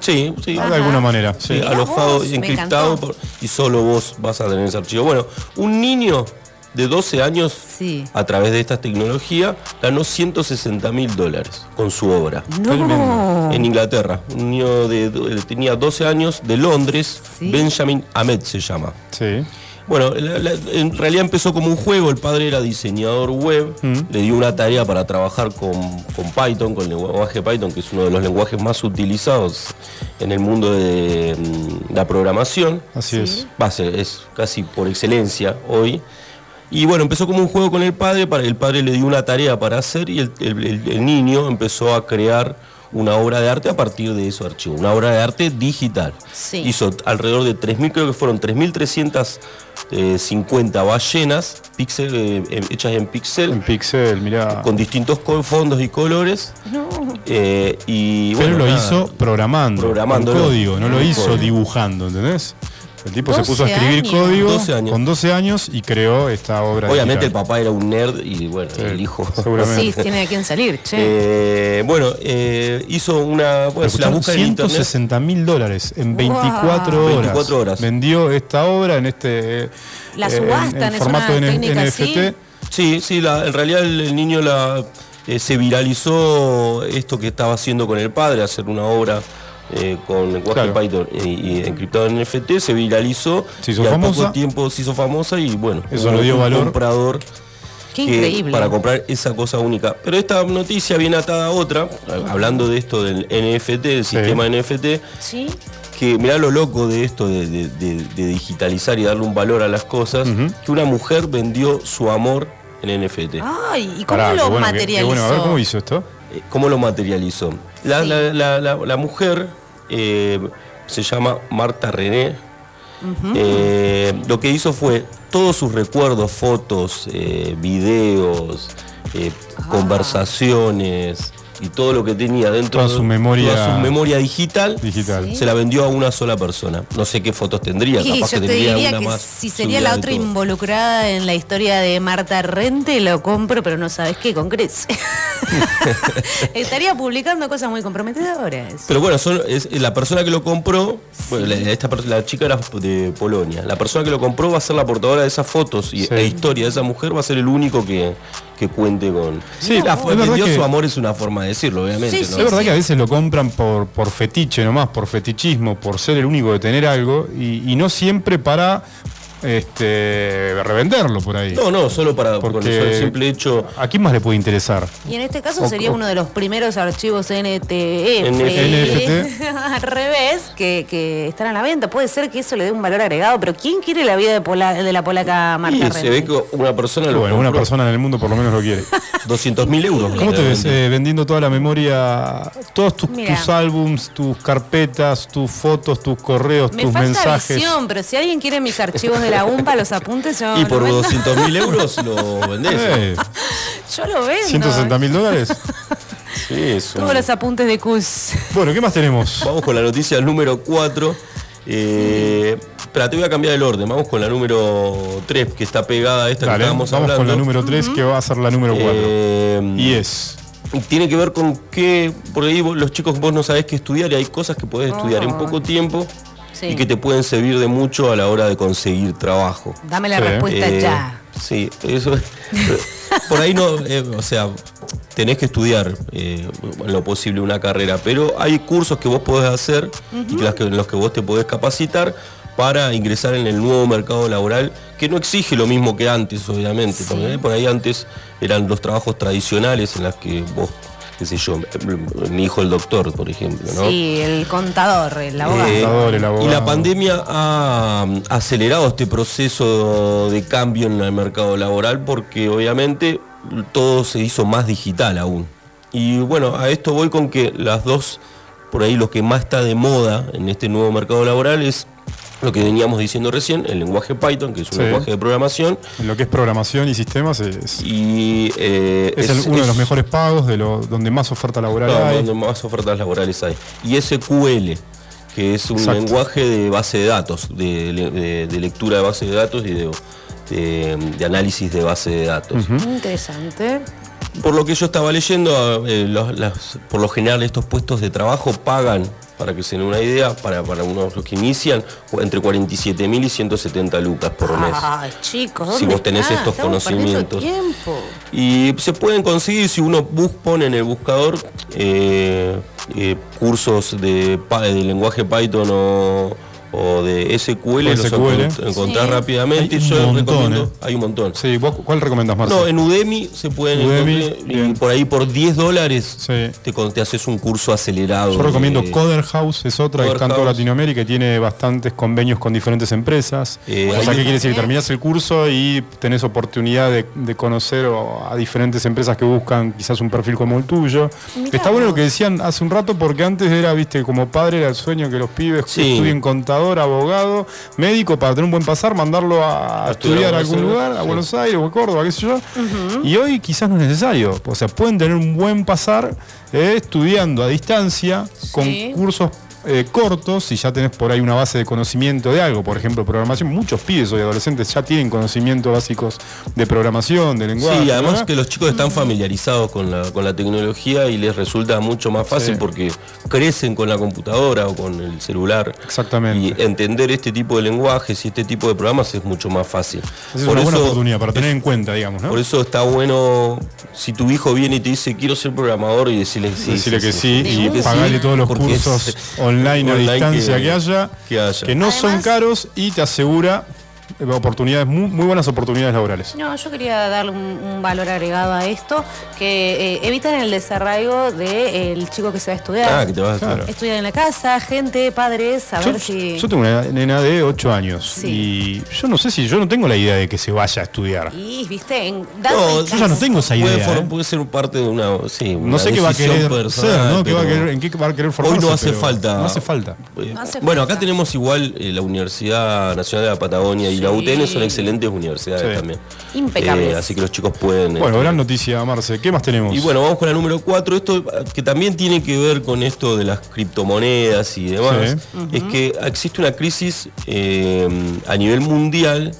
Sí, sí. De alguna manera. Sí, alojado vos, y encriptado por- y solo vos vas a tener ese archivo. Bueno, un niño de 12 años Sí. a través de esta tecnología ganó 160 mil dólares con su obra. No. En Inglaterra, un niño de, do- tenía 12 años de Londres, Sí. Benjamin Ahmed se llama. Sí. Bueno, la- la- en realidad empezó como un juego, el padre era diseñador web, le dio una tarea para trabajar con, con Python, con el lenguaje Python, que es uno de los lenguajes más utilizados en el mundo de mm, la programación. Así es. Va a ser- es casi por excelencia hoy. Y bueno, empezó como un juego con el padre, para, el padre le dio una tarea para hacer y el, el- el- el niño empezó a crear una obra de arte a partir de esos archivos, una obra de arte digital. Sí. Hizo alrededor de 3.000, creo que fueron 3.350 ballenas pixel, eh, em- hechas en pixel, En Pixel, mirá. con distintos fondos y colores. Eh, y Pero bueno, lo nada. hizo programando. Programándolo. Con código, no lo hizo código. dibujando, ¿entendés? El tipo se puso a 12 escribir años. código 12 años. con 12 años y creó esta obra. Obviamente el papá era un nerd y bueno, Sí, el hijo. Seguramente. Sí, tiene de quién salir, che. Eh, bueno, eh, hizo una. Si la busca en internet. 160 mil dólares en 24 Wow. horas. 24 horas. Vendió esta obra en este. eh, La en- subastan, en, es formato una técnica NFT. Sí, sí, la- en realidad el, el niño la, eh, se viralizó esto que estaba haciendo con el padre, hacer una obra eh, con lenguaje Claro. Python y, y encriptado en NFT, se viralizó. Se hizo y al poco tiempo se hizo famosa y bueno, Eso le dio un valor. comprador Qué que- increíble. para comprar esa cosa única. Pero esta noticia viene atada a otra, hablando de esto del NFT, del sistema NFT, Sí. que mirá lo loco de esto de, de- de- de digitalizar y darle un valor a las cosas, que una mujer vendió su amor en NFT. Ay, ¿y cómo Pará, lo qué bueno, qué- materializó? qué bueno, a ver cómo hizo esto. Eh, ¿Cómo lo materializó? La, Sí. la- la- la- la mujer eh, se llama Marta René. Eh, lo que hizo fue todos sus recuerdos, fotos, eh, videos, Ah. conversaciones y todo lo que tenía dentro Toda de su memoria- toda su memoria digital, Digital. se la vendió a una sola persona. No sé qué fotos tendría, capaz yo que te tendría diría una que más. si sería la otra involucrada en la historia de Marta Rente, lo compro, pero no sabes qué, con. Estaría publicando cosas muy comprometedoras. Pero bueno, son- es, la persona que lo compró, bueno, la, esta, la chica era de Polonia, la persona que lo compró va a ser la portadora de esas fotos y, Sí. e historia de esa mujer, va a ser el único que, que cuente con... Sí, la, es verdad vendió que- su amor es una forma de decirlo, obviamente. Sí, ¿no? sí, Es verdad que a veces lo compran por, por fetiche nomás, por fetichismo, por ser el único de tener algo y, y no siempre para este, revenderlo por ahí. No, no, solo para con Porque- el simple hecho... ¿A quién más le puede interesar? Y en este caso O- sería o- uno de los primeros archivos NTF NFT. al revés que, que están a la venta. Puede ser que eso le dé un valor agregado, pero ¿quién quiere la vida de, pola- de la polaca Marta Y Rente? se ve que una persona lo Bueno, una persona en el mundo por lo menos lo quiere. 200 mil euros. ¿Cómo te ves eh, vendiendo toda la memoria, todos tus, tus álbums, tus carpetas, tus fotos, tus correos, Me tus falta mensajes? visión, pero si alguien quiere mis archivos de la UMPA, los apuntes, yo Y por vendo. 200 mil euros lo vendés. Eh, Yo lo vendo. 160 mil dólares. Sí, es un- Todos los apuntes de CUS. Bueno, ¿qué más tenemos? Vamos con la noticia número 4. Eh, Espera, te voy a cambiar el orden. Vamos con la número 3, que está pegada a esta Dale, que vamos estábamos con hablando. la número 3, que va a ser la número 4. Eh, y es. y tiene que ver con que, por ahí vos- los chicos vos no sabés qué estudiar y hay cosas que podés estudiar en poco tiempo Sí. y que te pueden servir de mucho a la hora de conseguir trabajo. Dame la Sí. respuesta Eh, ya. Sí, eso Por ahí no, eh, o sea, tenés que estudiar eh, en lo posible una carrera, pero hay cursos que vos podés hacer y que las que- en los que vos te podés capacitar para ingresar en el nuevo mercado laboral, que no exige lo mismo que antes, obviamente. porque, eh, por ahí antes eran los trabajos tradicionales en los que vos, qué sé yo, mi hijo el doctor, por ejemplo, ¿no? Sí, el contador, el abogado. Eh, Contador, el abogado. y la pandemia ha acelerado este proceso de cambio en el mercado laboral porque obviamente todo se hizo más digital aún. Y bueno, a esto voy con que las dos, por ahí lo que más está de moda en este nuevo mercado laboral es lo que veníamos diciendo recién, el lenguaje Python, que es un Sí. lenguaje de programación, En lo que es programación y sistemas es, y eh, es el- uno de es- los mejores pagos, de lo, donde más oferta laboral no, hay. donde más ofertas laborales hay. Y SQL, que es un Exacto. lenguaje de base de datos, de, de- de lectura de base de datos y de, de- de análisis de base de datos. Interesante. Por lo que yo estaba leyendo, eh, los- las- por lo general estos puestos de trabajo pagan, para que se den una idea, para, para unos los que inician, entre 47 mil y 170 lucas por mes. Ay, chicos, Si ¿dónde vos tenés estos Estamos conocimientos. tiempo. Y se pueden conseguir si uno bus- pone en el buscador eh, eh, cursos de, de lenguaje Python o, o de SQL, O los SQL. encont- encontrás Sí. rápidamente. Hay un Yo montón, recomiendo, eh. hay un montón. Sí, ¿vos cuál recomendás, Marcelo? No, en Udemy se pueden Udemy, encontrar, y bien. por ahí por 10 dólares Sí. te, con- te haces un curso acelerado. Yo recomiendo de- Coder House, es otra que está en toda. Latinoamérica y tiene bastantes convenios con diferentes empresas. Eh, o sea, ¿qué quiere decir? Terminás el curso y tenés oportunidad de, de conocer a diferentes empresas que buscan quizás un perfil como el tuyo. Mirá está bueno lo que decían hace un rato porque antes era, viste, como padre era el sueño que los pibes Sí. estudien contador, abogado, médico para tener un buen pasar, mandarlo a, A estudiar a algún lugar, a sí. Buenos Aires o a Córdoba, qué sé yo. Y hoy quizás no es necesario. O sea, pueden tener un buen pasar eh, estudiando a distancia con cursos eh, cortos, si ya tenés por ahí una base de conocimiento de algo, por ejemplo, programación. Muchos pibes hoy adolescentes ya tienen conocimientos básicos de programación, de lenguaje. Sí, además ¿verdad? que los chicos están familiarizados con la, con la tecnología y les resulta mucho más fácil Sí. porque crecen con la computadora o con el celular. Exactamente. Y entender este tipo de lenguajes y este tipo de programas es mucho más fácil. Es una buena oportunidad para tener en cuenta, digamos, ¿no? Por eso está bueno, si tu hijo viene y te dice quiero ser programador y decirle sí. Decirle que sí, y pagarle todos los cursos es- online a distancia que, que- haya, que haya. que no son caros y te asegura oportunidades, muy, muy buenas oportunidades laborales. No, yo quería darle un, un valor agregado a esto, que eh, evitan el desarraigo del chico que se va a estudiar. Ah, que te vas a Claro. Estudiar en la casa, gente, padres, a Yo, ver si... yo tengo una nena de 8 años Sí. y yo no sé si yo no tengo la idea de que se vaya a estudiar. Y, viste, en, No, Yo ya no tengo esa Puede, idea. for- ¿eh? puede ser parte de una, sí, No sé qué va a querer personal, ser, ¿no? ¿Qué va a querer- ¿En qué va a querer formarse? Hoy no hace falta. No hace falta. Eh, No hace bueno, falta. acá tenemos igual eh, la Universidad Nacional de la Patagonia y la. UTN son excelentes universidades Sí. también. Impecables. Eh, así que los chicos pueden. eh, Bueno, gran noticia, Marce. ¿Qué más tenemos? y bueno, vamos con la número 4. Esto que también tiene que ver con esto de las criptomonedas y demás. Es que existe una crisis eh, a nivel mundial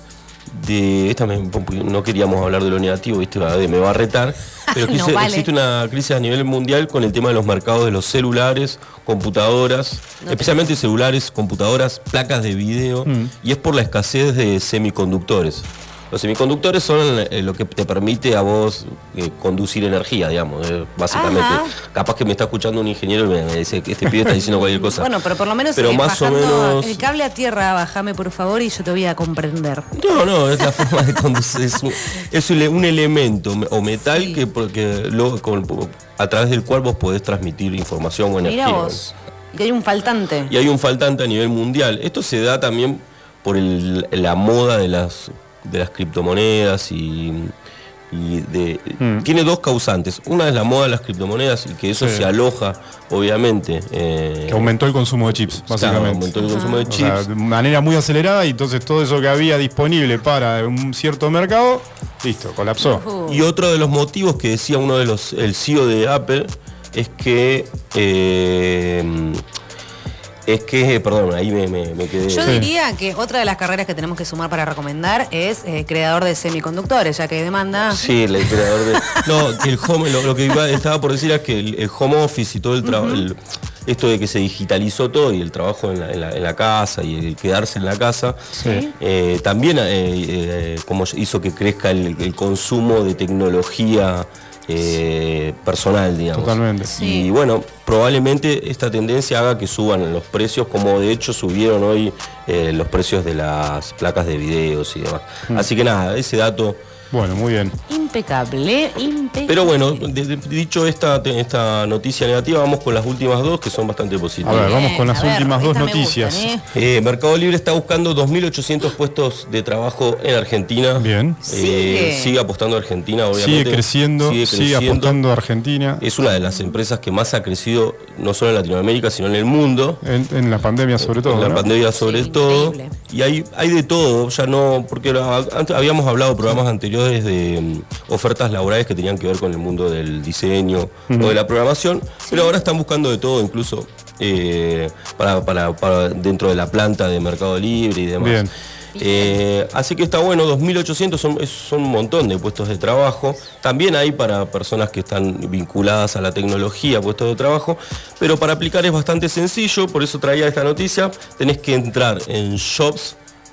de. Esta me- no queríamos hablar de lo negativo, ¿viste? Me va a retar. Pero No existe, vale. existe una crisis a nivel mundial con el tema de los mercados de los celulares, computadoras, No especialmente celulares, computadoras, placas de video, Mm. y es por la escasez de semiconductores. Los semiconductores son eh, lo que te permite a vos eh, conducir energía, digamos, eh, básicamente. Ajá. Capaz que me está escuchando un ingeniero y me, me dice que este pibe está diciendo cualquier cosa. Bueno, pero por lo menos Pero más o bajando menos- el cable a tierra, bájame por favor y yo te voy a comprender. No, no, es la forma de conducir. Es un, es un- elemento me- o metal Sí. que, porque lo- con- a través del cual vos podés transmitir información o energía. Mira vos. Y hay un faltante. Y hay un faltante a nivel mundial. Esto se da también por el- la moda de las, de las criptomonedas y, y de, Mm. tiene dos causantes. Una es la moda de las criptomonedas y que eso Sí. se aloja, obviamente. eh, Que aumentó el consumo de chips, claro, básicamente. aumentó el consumo de O sea, chips. de manera muy acelerada y entonces todo eso que había disponible para un cierto mercado, listo, colapsó. Uh, Y otro de los motivos que decía uno de los, el CEO de Apple, es que, eh, es que, perdón, ahí me, me- me quedé. Yo diría que otra de las carreras que tenemos que sumar para recomendar es eh, creador de semiconductores, ya que demanda. Sí, el creador de. No, que el home, lo, lo que iba- estaba por decir es que el, el home office y todo el trabajo. Esto de que se digitalizó todo y el trabajo en la, en la- en la casa y el quedarse en la casa, Sí. eh, también eh, eh, como hizo que crezca el, el consumo de tecnología eh, personal, digamos. Totalmente. Sí. Y bueno, probablemente esta tendencia haga que suban los precios, como de hecho subieron hoy eh, los precios de las placas de videos y demás. Mm. Así que nada, ese dato. Bueno, muy bien. Impecable, impecable. Pero bueno, de- de- dicho esta, esta noticia negativa, vamos con las últimas dos que son bastante A positivas. ver, vamos con las a ver, últimas dos noticias. gustan, ¿eh? Eh, Mercado Libre está buscando 2.800 puestos de trabajo en Argentina. Bien. Eh, Sigue. sigue apostando a Argentina, obviamente. Sigue creciendo, sigue, creciendo. apostando a Argentina. Es una de las empresas que más ha crecido, no solo en Latinoamérica, sino en el mundo. En, en la pandemia sobre todo. en la ¿no? pandemia sobre Sí, todo. increíble. Y hay, hay de todo, ya no, porque antes habíamos hablado programas anteriores de mm, ofertas laborales que tenían que ver con el mundo del diseño o de la programación, pero ahora están buscando de todo, incluso eh, para, para- para dentro de la planta de Mercado Libre y demás. Bien. Eh, así que está bueno, 2.800 son, son un montón de puestos de trabajo. También hay para personas que están vinculadas a la tecnología, puestos de trabajo. Pero para aplicar es bastante sencillo, por eso traía esta noticia. Tenés que entrar en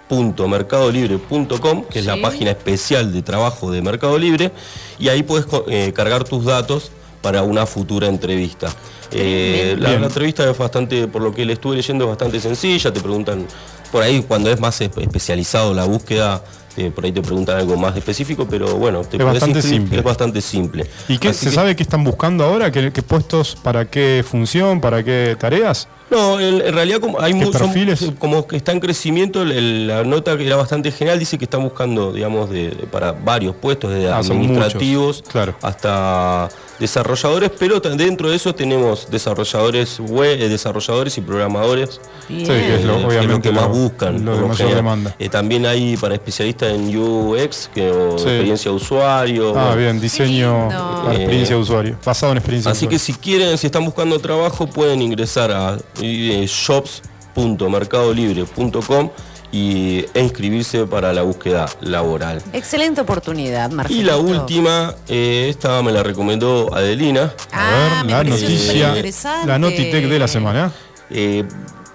shops.mercadolibre.com, que es la página especial de trabajo de Mercado Libre, y ahí puedes eh, cargar tus datos para una futura entrevista. Eh, la, entrevista es bastante, por lo que le estuve leyendo, es bastante sencilla, te preguntan, por ahí cuando es más espe- especializado la búsqueda, eh, por ahí te preguntan algo más específico, pero bueno, te Es bastante simple. Es bastante simple. ¿Y qué Así se que- sabe qué están buscando ahora? ¿Qué, qué puestos para qué función, para qué tareas? No, en, en realidad como hay ¿Qué mu- son- perfiles? como que está en crecimiento, el- el- la nota que era bastante general dice que están buscando, digamos, de, para varios puestos, desde Ah, administrativos muchos, claro. hasta desarrolladores, pero dentro de eso tenemos desarrolladores web, eh, desarrolladores y programadores. Sí, que es lo- eh, que más lo- buscan. lo de mayor demanda. Eh, también hay para especialistas en UX, que, o Sí. experiencia de usuario. Ah, bueno. bien, diseño para experiencia de usuario, basado en experiencia Así de que si quieren, si están buscando trabajo, pueden ingresar a eh, shops.mercadolibre.com y e inscribirse para la búsqueda laboral. Excelente oportunidad, Marcelo. Y la última, eh, esta me la recomendó Adelina. Ah, A me ver, la noticia, la Notitec de la semana. Eh,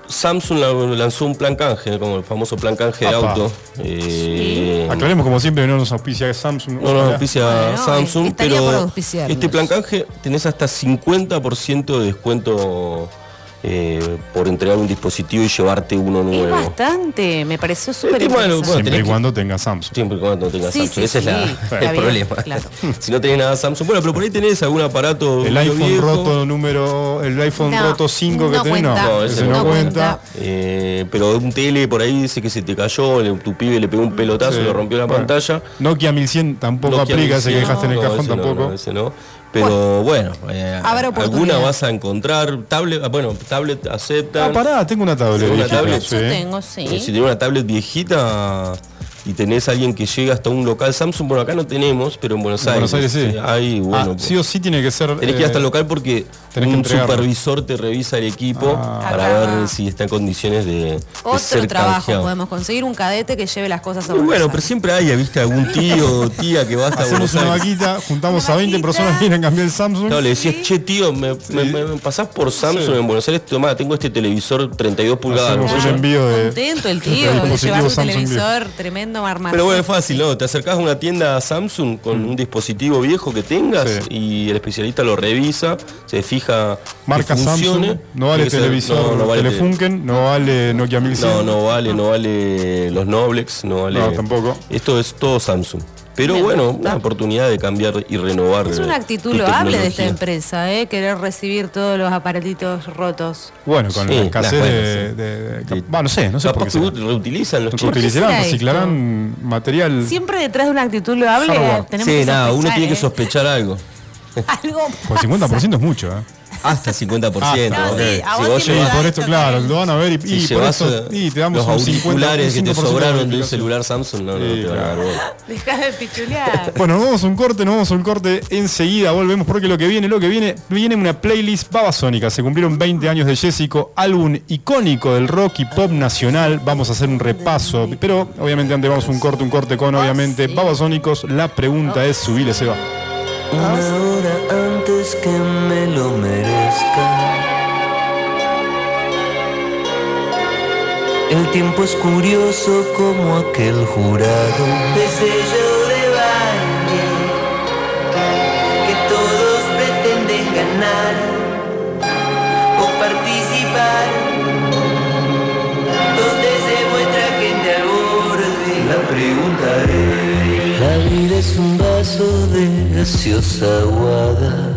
Samsung la- lanzó un plan canje, como el famoso plan canje de auto. Eh, Aclaremos como siempre, no nos auspicia Samsung. No nos auspicia Bueno, Samsung, pero este plan canje tenés hasta 50% de descuento eh, por entregar un dispositivo y llevarte uno Es nuevo. bastante, me pareció súper interesante. bueno, Siempre y cuando tenga Samsung. Siempre y cuando tengas Sí, Samsung. sí, Ese es la- el bien, problema. claro. si no tenés nada Samsung. Bueno, pero por ahí tenés algún aparato. El iPhone viejo. roto número, el iPhone No, roto 5 que no tenés, cuenta. no, ese no no cuenta. Eh, pero un tele por ahí dice que se te cayó, le- tu pibe le pegó un pelotazo, Sí. le rompió la Bueno, pantalla. Nokia 1100 tampoco Nokia aplica, ese que 1100, dejaste en el no, cajón ese no, tampoco. no, ese no. Pero bueno, eh, alguna vas a encontrar. Tablet, ah, bueno, tablet acepta. Ah, pará, tengo una tablet. Una viejita, tablet. sí. Yo tengo, sí. Si tenés una tablet viejita y tenés a alguien que llega hasta un local Samsung, bueno, acá no tenemos, pero en Buenos En Aires. Buenos Aires sí. Hay, bueno, Ah, sí o sí tiene que ser. Tenés que ir hasta el eh, local porque un supervisor te revisa el equipo Ah. para Acá. ver si está en condiciones de, de Otro ser trabajo, canjeado. podemos conseguir un cadete que lleve las cosas a Y bueno, Buenos pero siempre hay, ¿viste? Algún tío o tía que va hasta Hacemos Buenos una Aires. vaquita, juntamos Una a 20 vaquita. personas que quieren cambiar el Samsung. Claro, le decías, che tío, me, me- me- me pasás por Samsung Sí. en Buenos Aires, tomá, tengo este televisor 32 pulgadas. Hacemos ¿no? un envío de. Contento el de tío de llevar Samsung televisor tremendo armado. Pero bueno, es fácil, ¿no? Te acercás a una tienda Samsung con un dispositivo viejo que tengas Mm. Sí. y el especialista lo revisa, se fija Marca que funcione. Samsung, no vale televisor no, no vale tele- Telefunken, no vale Nokia 1100. No, no vale, no vale los Noblex, no vale. No, tampoco. Esto es todo Samsung. Pero Me bueno, gusta. una oportunidad de cambiar y renovar. Es una actitud tu loable de esta empresa, ¿eh? querer recibir todos los aparatitos rotos. Bueno, con Sí, la escasez bueno, de, sí. de- de- no sé, no sé por qué. que reutilizan los chips. utilizarán, será esto? reciclarán material. Siempre detrás de una actitud loable Hardware. tenemos Sí, que nada, uno tiene que ¿eh? sospechar algo. Algo Pues 50% es mucho, ¿eh? Hasta 50%. Ah, ok. sí, a Si vos sí llevas- por esto, claro, lo van a ver y, si y por llevas eso y te damos los un 50, auriculares que te 5% de sobraron de un celular Samsung, no, no, Sí, te van a dar bola. Deja de pichulear. Bueno, nos vamos a un corte, nos vamos a un corte enseguida, volvemos porque lo que viene, lo que viene, viene una playlist babasónica. Se cumplieron 20 años de Jessico, álbum icónico del rock y pop nacional. Vamos a hacer un repaso, pero obviamente antes vamos a un corte, un corte con obviamente babasónicos. La pregunta es, subile se va. Una hora antes que me lo merezca. El tiempo es curioso como aquel jurado de sello de baile que todos pretenden ganar o participar. Donde se muestra gente al borde. La preguntaré. La vida es un vaso de gaseosa aguada.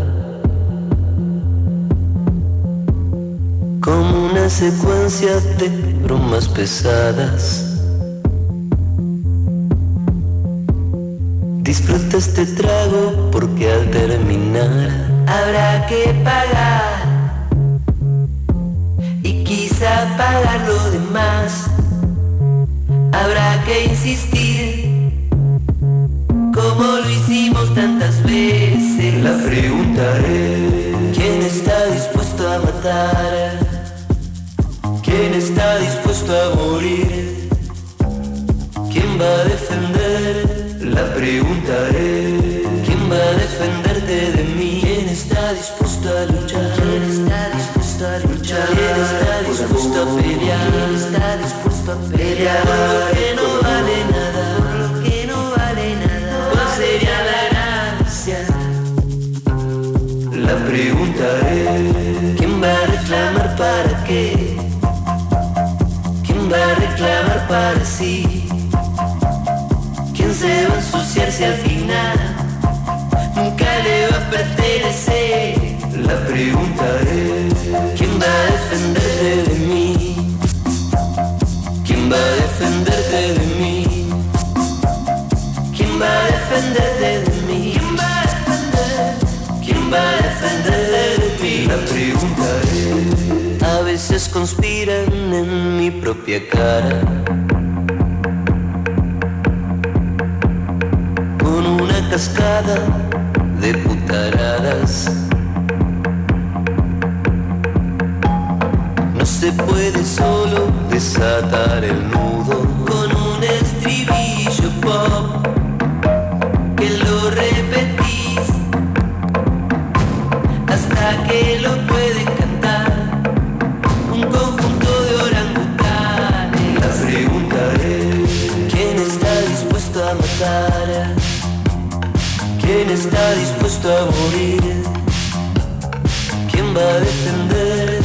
Como una secuencia de bromas pesadas. Disfruta este trago porque al terminar habrá que pagar. Y quizá pagar lo demás. Habrá que insistir como lo hicimos tantas veces. La preguntaré, ¿quién está dispuesto a matar? Quién está dispuesto a morir? ¿Quién va a defender? La preguntaré. ¿Quién va a defenderte de mí? ¿Quién está dispuesto a luchar? ¿Quién está dispuesto a luchar? ¿Quién está dispuesto a pelear? ¿Quién está dispuesto a pelear? Por lo que no vale nada, por lo que no vale nada, ¿cuál sería la ganancia? La preguntaré. ¿Quién va a reclamar para qué? Sí? ¿Quién se va a ensuciarse al final? Nunca le va a pertenecer. La pregunta es, ¿quién va a defenderte de mí? ¿Quién va a defenderte de mí? ¿Quién va a defenderte de mí? ¿Quién va a defender? ¿Quién va a defenderte de mí? La pregunta es, a veces conspiran en mi propia cara. Con una cascada de putaradas. No se puede solo desatar el nudo con un estribillo pop que lo repetís hasta que lo pueden ¿Quién está dispuesto a morir? ¿Quién va a defender?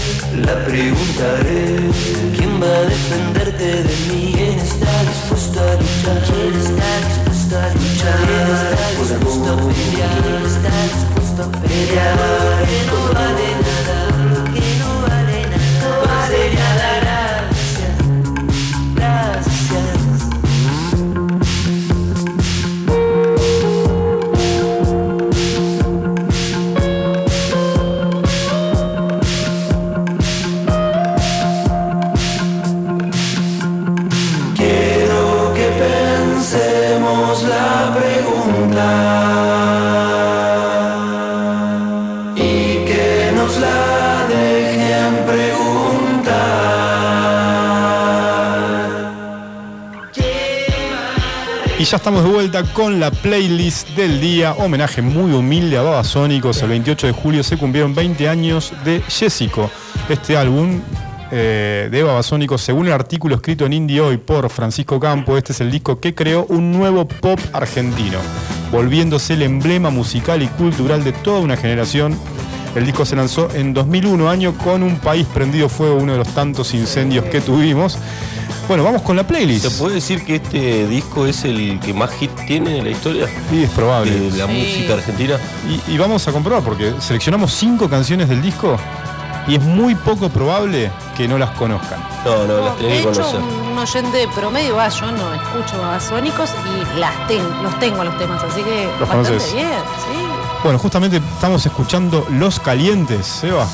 La pregunta es ¿Quién va a defenderte de mí? ¿Quién está dispuesto a luchar? ¿Quién está dispuesto a luchar? ¿Quién está dispuesto a pelear? ¿Quién está dispuesto a pelear? Que no vale nada, ya estamos de vuelta con la playlist del día. Homenaje muy humilde a Babasónicos. El 28 de julio se cumplieron 20 años de Jessico. Este álbum eh, de Babasónicos, según el artículo escrito en Indie Hoy por Francisco Campo, este es el disco que creó un nuevo pop argentino, volviéndose el emblema musical y cultural de toda una generación. El disco se lanzó en 2001, año con un país prendido fuego, uno de los tantos incendios que tuvimos. Bueno, vamos con la playlist. ¿Se puede decir que este disco es el que más hit tiene en la historia Sí, es probable. de la Sí. música argentina? Y, y vamos a comprobar, porque seleccionamos cinco canciones del disco y es muy poco probable que no las conozcan. No, no, las de tenés que hecho, conocer. un oyente promedio, va, yo no escucho babasónicos y las ten- los tengo los temas, así que Los bastante conoces. bien, sí. Bueno, justamente estamos escuchando Los Calientes, Seba.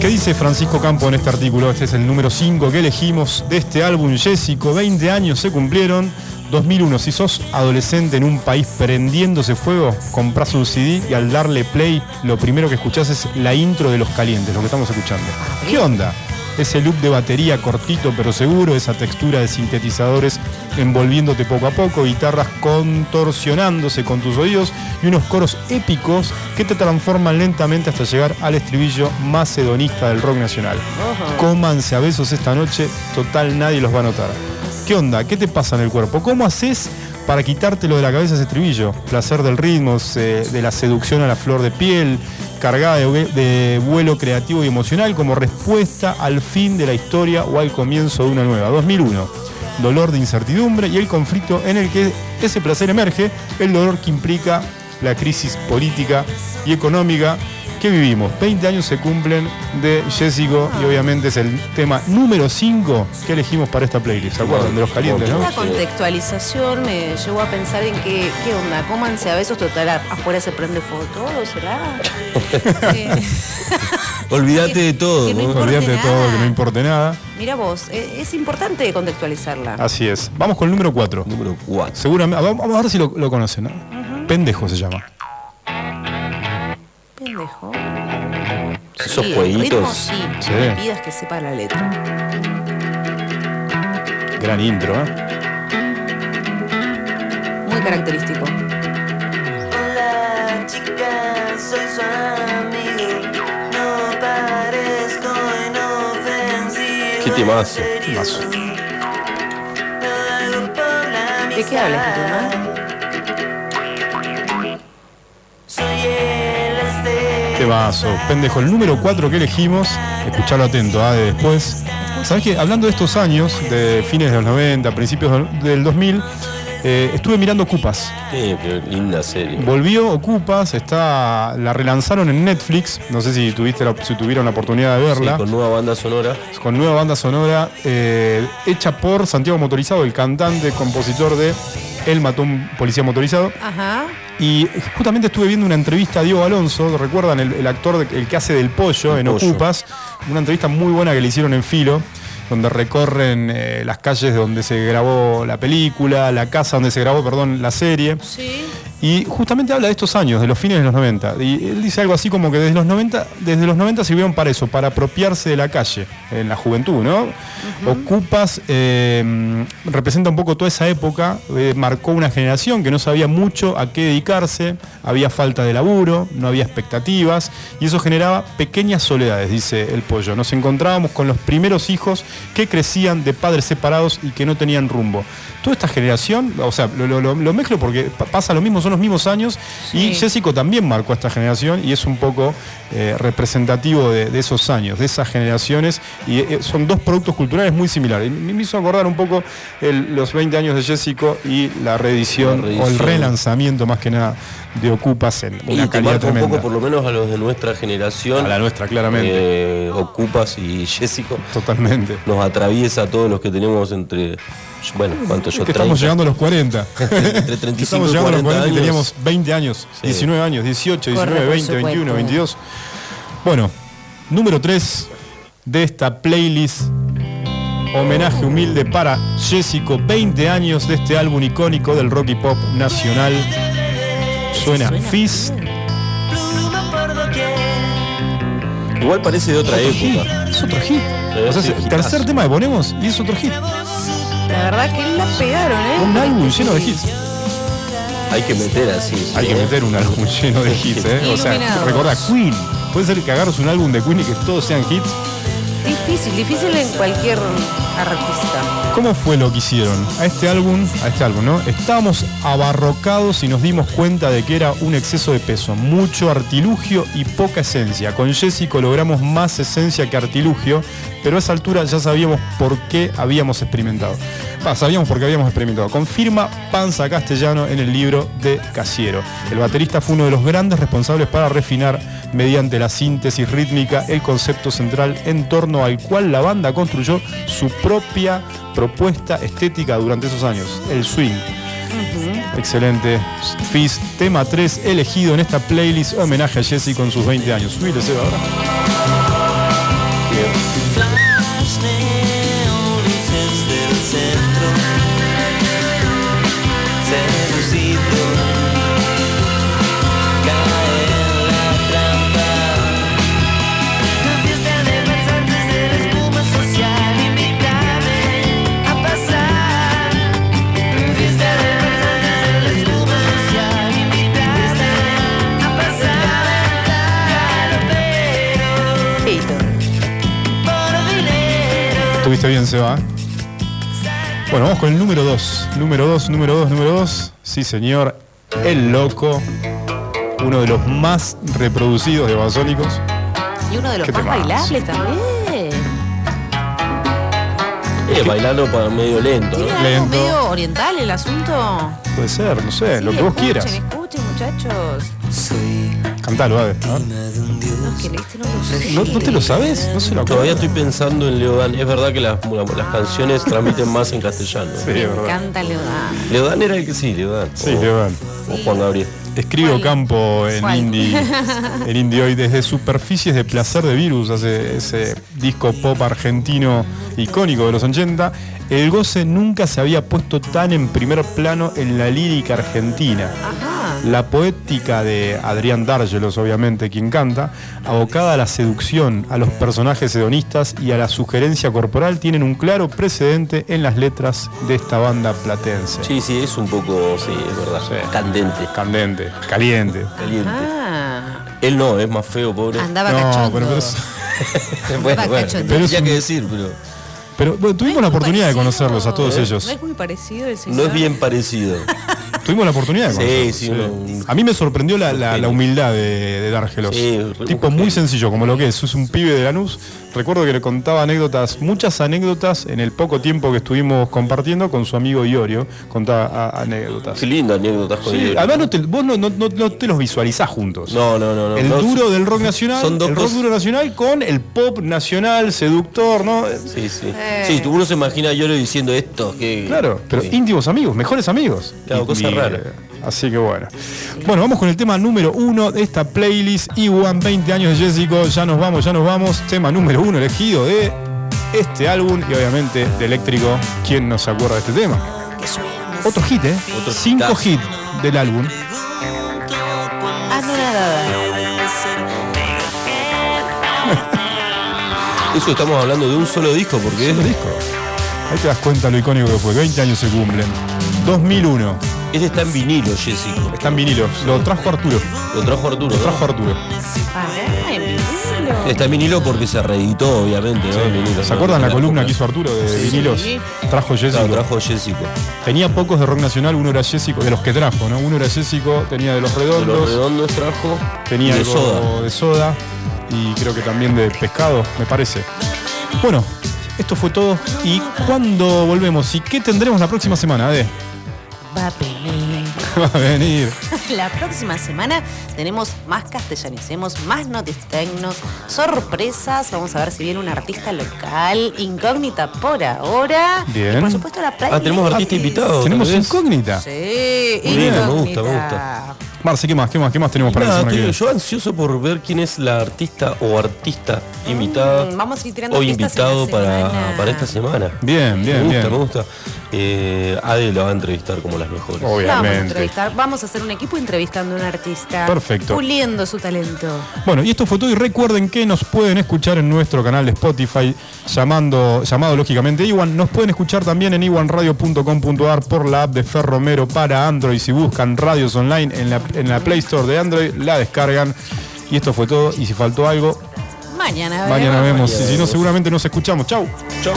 ¿Qué dice Francisco Campo en este artículo? Este es el número 5 que elegimos de este álbum Jessico. 20 años se cumplieron. 2001, si sos adolescente en un país prendiéndose fuego, compras un CD y al darle play, lo primero que escuchás es la intro de Los Calientes, lo que estamos escuchando. ¿Qué onda? Ese loop de batería cortito pero seguro, esa textura de sintetizadores envolviéndote poco a poco, guitarras contorsionándose con tus oídos y unos coros épicos que te transforman lentamente hasta llegar al estribillo más hedonista del rock nacional. Cómanse a besos esta noche, total nadie los va a notar. ¿Qué onda? ¿Qué te pasa en el cuerpo? ¿Cómo haces para quitártelo de la cabeza ese estribillo? Placer del ritmo, de la seducción a la flor de piel, cargada de vuelo creativo y emocional como respuesta al fin de la historia o al comienzo de una nueva. 2001. Dolor de incertidumbre y el conflicto en el que ese placer emerge, el dolor que implica la crisis política y económica que vivimos. 20 años se cumplen de Jessico y obviamente es el tema número 5 que elegimos para esta playlist. ¿Se acuerdan? De los calientes, ¿no? Esta contextualización me llevó a pensar en que, ¿qué onda? Cómanse a besos, total, afuera se prende fuego todo, ¿será? Eh, Olvídate de todo. Que no. Olvídate de todo, que no importe nada. Mira vos, eh, es importante contextualizarla. Así es. Vamos con el número 4. Número 4. Seguramente, vamos vamos a ver si lo, lo conocen. ¿no? Pendejo se llama. Pendejo. Esos Sí, jueguitos. ritmo sí, Sí. no me pidas que sepa la letra. Gran intro, ¿eh? Muy característico. Hola chica, soy su amigo. No parezco inofensivo. ¿Qué? Temazo. ¿De qué habla este Temazo, pendejo. El número 4 que elegimos, escucharlo atento, ah, de después. ¿Sabes qué? Hablando de estos años, de fines de los 90, principios del- del 2000, eh, estuve mirando Ocupas. Qué, qué linda serie. Volvió Ocupas, está, la relanzaron en Netflix. No sé si tuviste la- si tuvieron la oportunidad de Sí, verla. con nueva banda sonora. con nueva banda sonora eh, hecha por Santiago Motorizado, el cantante, compositor de Él mató a un policía motorizado. Ajá. Y justamente estuve viendo una entrevista a Diego Alonso, ¿recuerdan? El, el actor, de- el que hace del pollo El en pollo. Ocupas. Una entrevista muy buena que le hicieron en Filo, donde recorren eh, las calles donde se grabó la película, la casa donde se grabó, perdón, la serie. Sí. Y justamente habla de estos años, de los fines de los 90. Y él dice algo así como que desde los 90, desde los 90 sirvieron para eso, para apropiarse de la calle, en la juventud, ¿no? Ocupas eh, representa un poco toda esa época, eh, marcó una generación que no sabía mucho a qué dedicarse, había falta de laburo, no había expectativas, y eso generaba pequeñas soledades, dice el pollo. Nos encontrábamos con los primeros hijos que crecían de padres separados y que no tenían rumbo. Toda esta generación, o sea, lo, lo- lo- lo mezclo porque pa- pasa lo mismo, son los mismos años, y. Jessico también marcó esta generación y es un poco eh, representativo de, de esos años, de esas generaciones, y eh, son dos productos culturales muy similares. Y me me hizo acordar un poco el- los 20 años de Jessico y la reedición, La o el relanzamiento más que nada de Ocupas en Y una te calidad marca un tremenda. poco, por lo menos a los de nuestra generación. A la nuestra, claramente. eh, Ocupas y Jessico. Totalmente. Nos atraviesa a todos los que tenemos entre. Bueno, ¿cuánto yo? que estamos 30. llegando a los 40. Entre 35 Que estamos y llegando a los 40 40 y años. Teníamos 20 años, Sí. 19 años, 18, 19, Corre, por 20, 21, supuesto. 22. Bueno, número 3 de esta playlist. Homenaje humilde para Jessico, 20 años de este álbum icónico del rock y pop nacional. Suena Suena Fizz. Igual parece de otra época. Es otro hit. O sea, sí, es el hitazo. tercer tema que ponemos y es otro hit. La verdad que la pegaron, ¿eh? Un álbum lleno de hits. Hay que meter así. Hay que ¿eh? meter un álbum lleno de hits, ¿eh? O sea, recordá, Queen. Puede ser que agarres un álbum de Queen y que todos sean hits. Difícil, difícil en cualquier artista. ¿Cómo fue lo que hicieron? A este álbum, a este álbum, ¿no? Estábamos abarrocados y nos dimos cuenta de que era un exceso de peso, mucho artilugio y poca esencia. Con Jessico logramos más esencia que artilugio, pero a esa altura ya sabíamos por qué habíamos experimentado. Va, sabíamos por qué habíamos experimentado. Confirma Panza Castellano en el libro de Casiero. El baterista fue uno de los grandes responsables para refinar mediante la síntesis rítmica el concepto central en torno al cual la banda construyó su propia propuesta estética durante esos años, el swing. Excelente. Fizz, tema 3, elegido en esta playlist homenaje a Jesse con sus 20 años. Subile, Seba, ahora. Estuviste bien, Seba. Bueno, vamos con el número 2. Número 2, número 2, número 2. Sí, señor. El Loco. Uno de los más reproducidos de Basónicos. Y uno de los más bailables también. Eh, bailando para medio lento, ¿Tiene ¿no? algo Lento. medio oriental el asunto? Puede ser, no sé, lo que vos quieras. Escuchen, muchachos. Cantalo, Ade. a ver. No, que no lo sé. ¿No, no te lo sabes? No se lo Todavía estoy pensando en Leodán. Es verdad que las, las canciones transmiten más en castellano. Sí, Me verdad. encanta Leodán. Leodán era el que sí, Leodán. Sí, o, Leodán. o Juan Gabriel. Escribo ¿Cuál? Campo en ¿Cuál? indie, en indie hoy desde Superficies de Placer de Virus, hace ese disco pop argentino icónico de los 80. El goce nunca se había puesto tan en primer plano en la lírica argentina. Ajá. La poética de Adrián Dárgelos, obviamente, quien canta, abocada a la seducción, a los personajes hedonistas y a la sugerencia corporal, tienen un claro precedente en las letras de esta banda platense. Sí, sí, es un poco, sí, es verdad. Sí. Candente, Candente, caliente. caliente. Ah, Él no, es más feo, pobre. andaba No, cachondo. pero, pero es- bueno, bueno. Pero es tenía un- que decir, pero pero, bueno, tuvimos la oportunidad de conocerlos a todos ¿eh? ellos. No es muy parecido el señor. no es bien parecido. Tuvimos la oportunidad de Sí, conocerlo, sí, A mí me sorprendió la, la- genio. la humildad de, de Dárgelos. Sí, tipo muy genio. sencillo, como lo que es. Es un pibe de Lanús. Recuerdo que le contaba anécdotas, muchas anécdotas en el poco tiempo que estuvimos compartiendo con su amigo Iorio. Contaba a- anécdotas. Qué linda anécdota con Sí, Iorio. además no te- vos no, no- no- no te los visualizás juntos. No, no, no. no, el no, duro del rock nacional, son dos el rock cosas- duro nacional con el pop nacional, seductor, ¿no? Sí, sí. Sí, uno se imagina a Iorio diciendo esto. Que, Claro, pero íntimos amigos, mejores amigos. Claro, cosa rara. Así que bueno. Bueno, vamos con el tema número uno de esta playlist. Iwan, 20 años de Jessico. Ya nos vamos, ya nos vamos. Tema número uno elegido de este álbum y obviamente de Eléctrico. ¿Quién no se acuerda de este tema? Otro hit, ¿eh? Otro Cinco hits del álbum. Ah. Eso estamos hablando de un solo disco, porque es, disco. Ahí te das cuenta lo icónico que fue. 20 años se cumplen. 2001. Este está en vinilo, Jessico. Está en vinilo. Lo trajo Arturo. Lo trajo Arturo. Lo trajo Arturo. En vinilo. Está en vinilo porque se reeditó, obviamente, ¿no? Vinilo, ¿Se ¿no? acuerdan la columna época. que hizo Arturo de Sí. vinilos? Trajo Jessico. Claro, trajo Jessico. Tenía pocos de rock nacional, uno era Jessico, de los que trajo, ¿no? Uno era Jessico, tenía de los De redondos, los redondos trajo. tenía de algo soda. de soda y creo que también de pescado, me parece. Bueno, esto fue todo. ¿Y cuándo volvemos? ¿Y qué tendremos la próxima semana, Ade? Va a venir. Va a venir. La próxima semana tenemos más castellanicemos, más notistecnos, sorpresas. Vamos a ver si viene un artista local, incógnita por ahora. Bien. Y por supuesto la playlist. Ah, tenemos artista invitado. Tenemos incógnita. Sí, Muy bien, me gusta, me incógnita. Marce, ¿qué más? ¿Qué más? ¿Qué más tenemos para la Nada, semana yo ansioso por ver quién es la artista o artista invitada Mm, vamos a ir tirando o invitado esta para, para esta semana. Bien, Me bien, gusta, bien. me gusta. Eh, Ade lo va a entrevistar como las mejores. Vamos a Obviamente. entrevistar, vamos a hacer un equipo entrevistando a un artista. Perfecto. Puliendo su talento. Bueno, y esto fue todo. Y recuerden que nos pueden escuchar en nuestro canal de Spotify, llamando, llamado lógicamente Iwan. Nos pueden escuchar también en iwanradio.com.ar por la app de Ferromero para Android. Si buscan radios online en la, en la Play Store de Android, la descargan. Y esto fue todo. Y si faltó algo, Mañana mañana vemos. Mañana Y si no, vemos. seguramente nos escuchamos. Chau. Chau.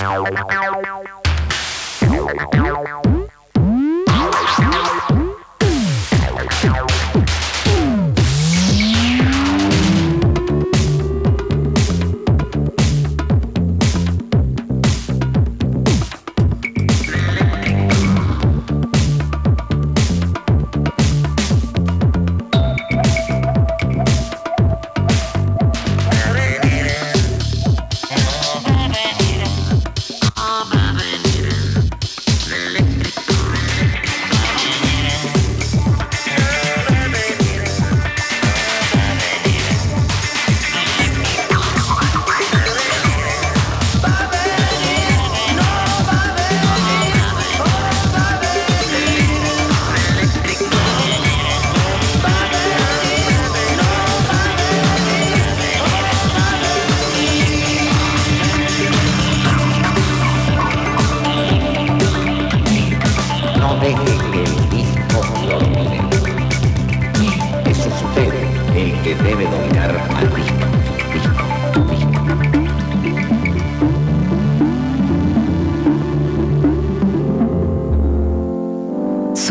No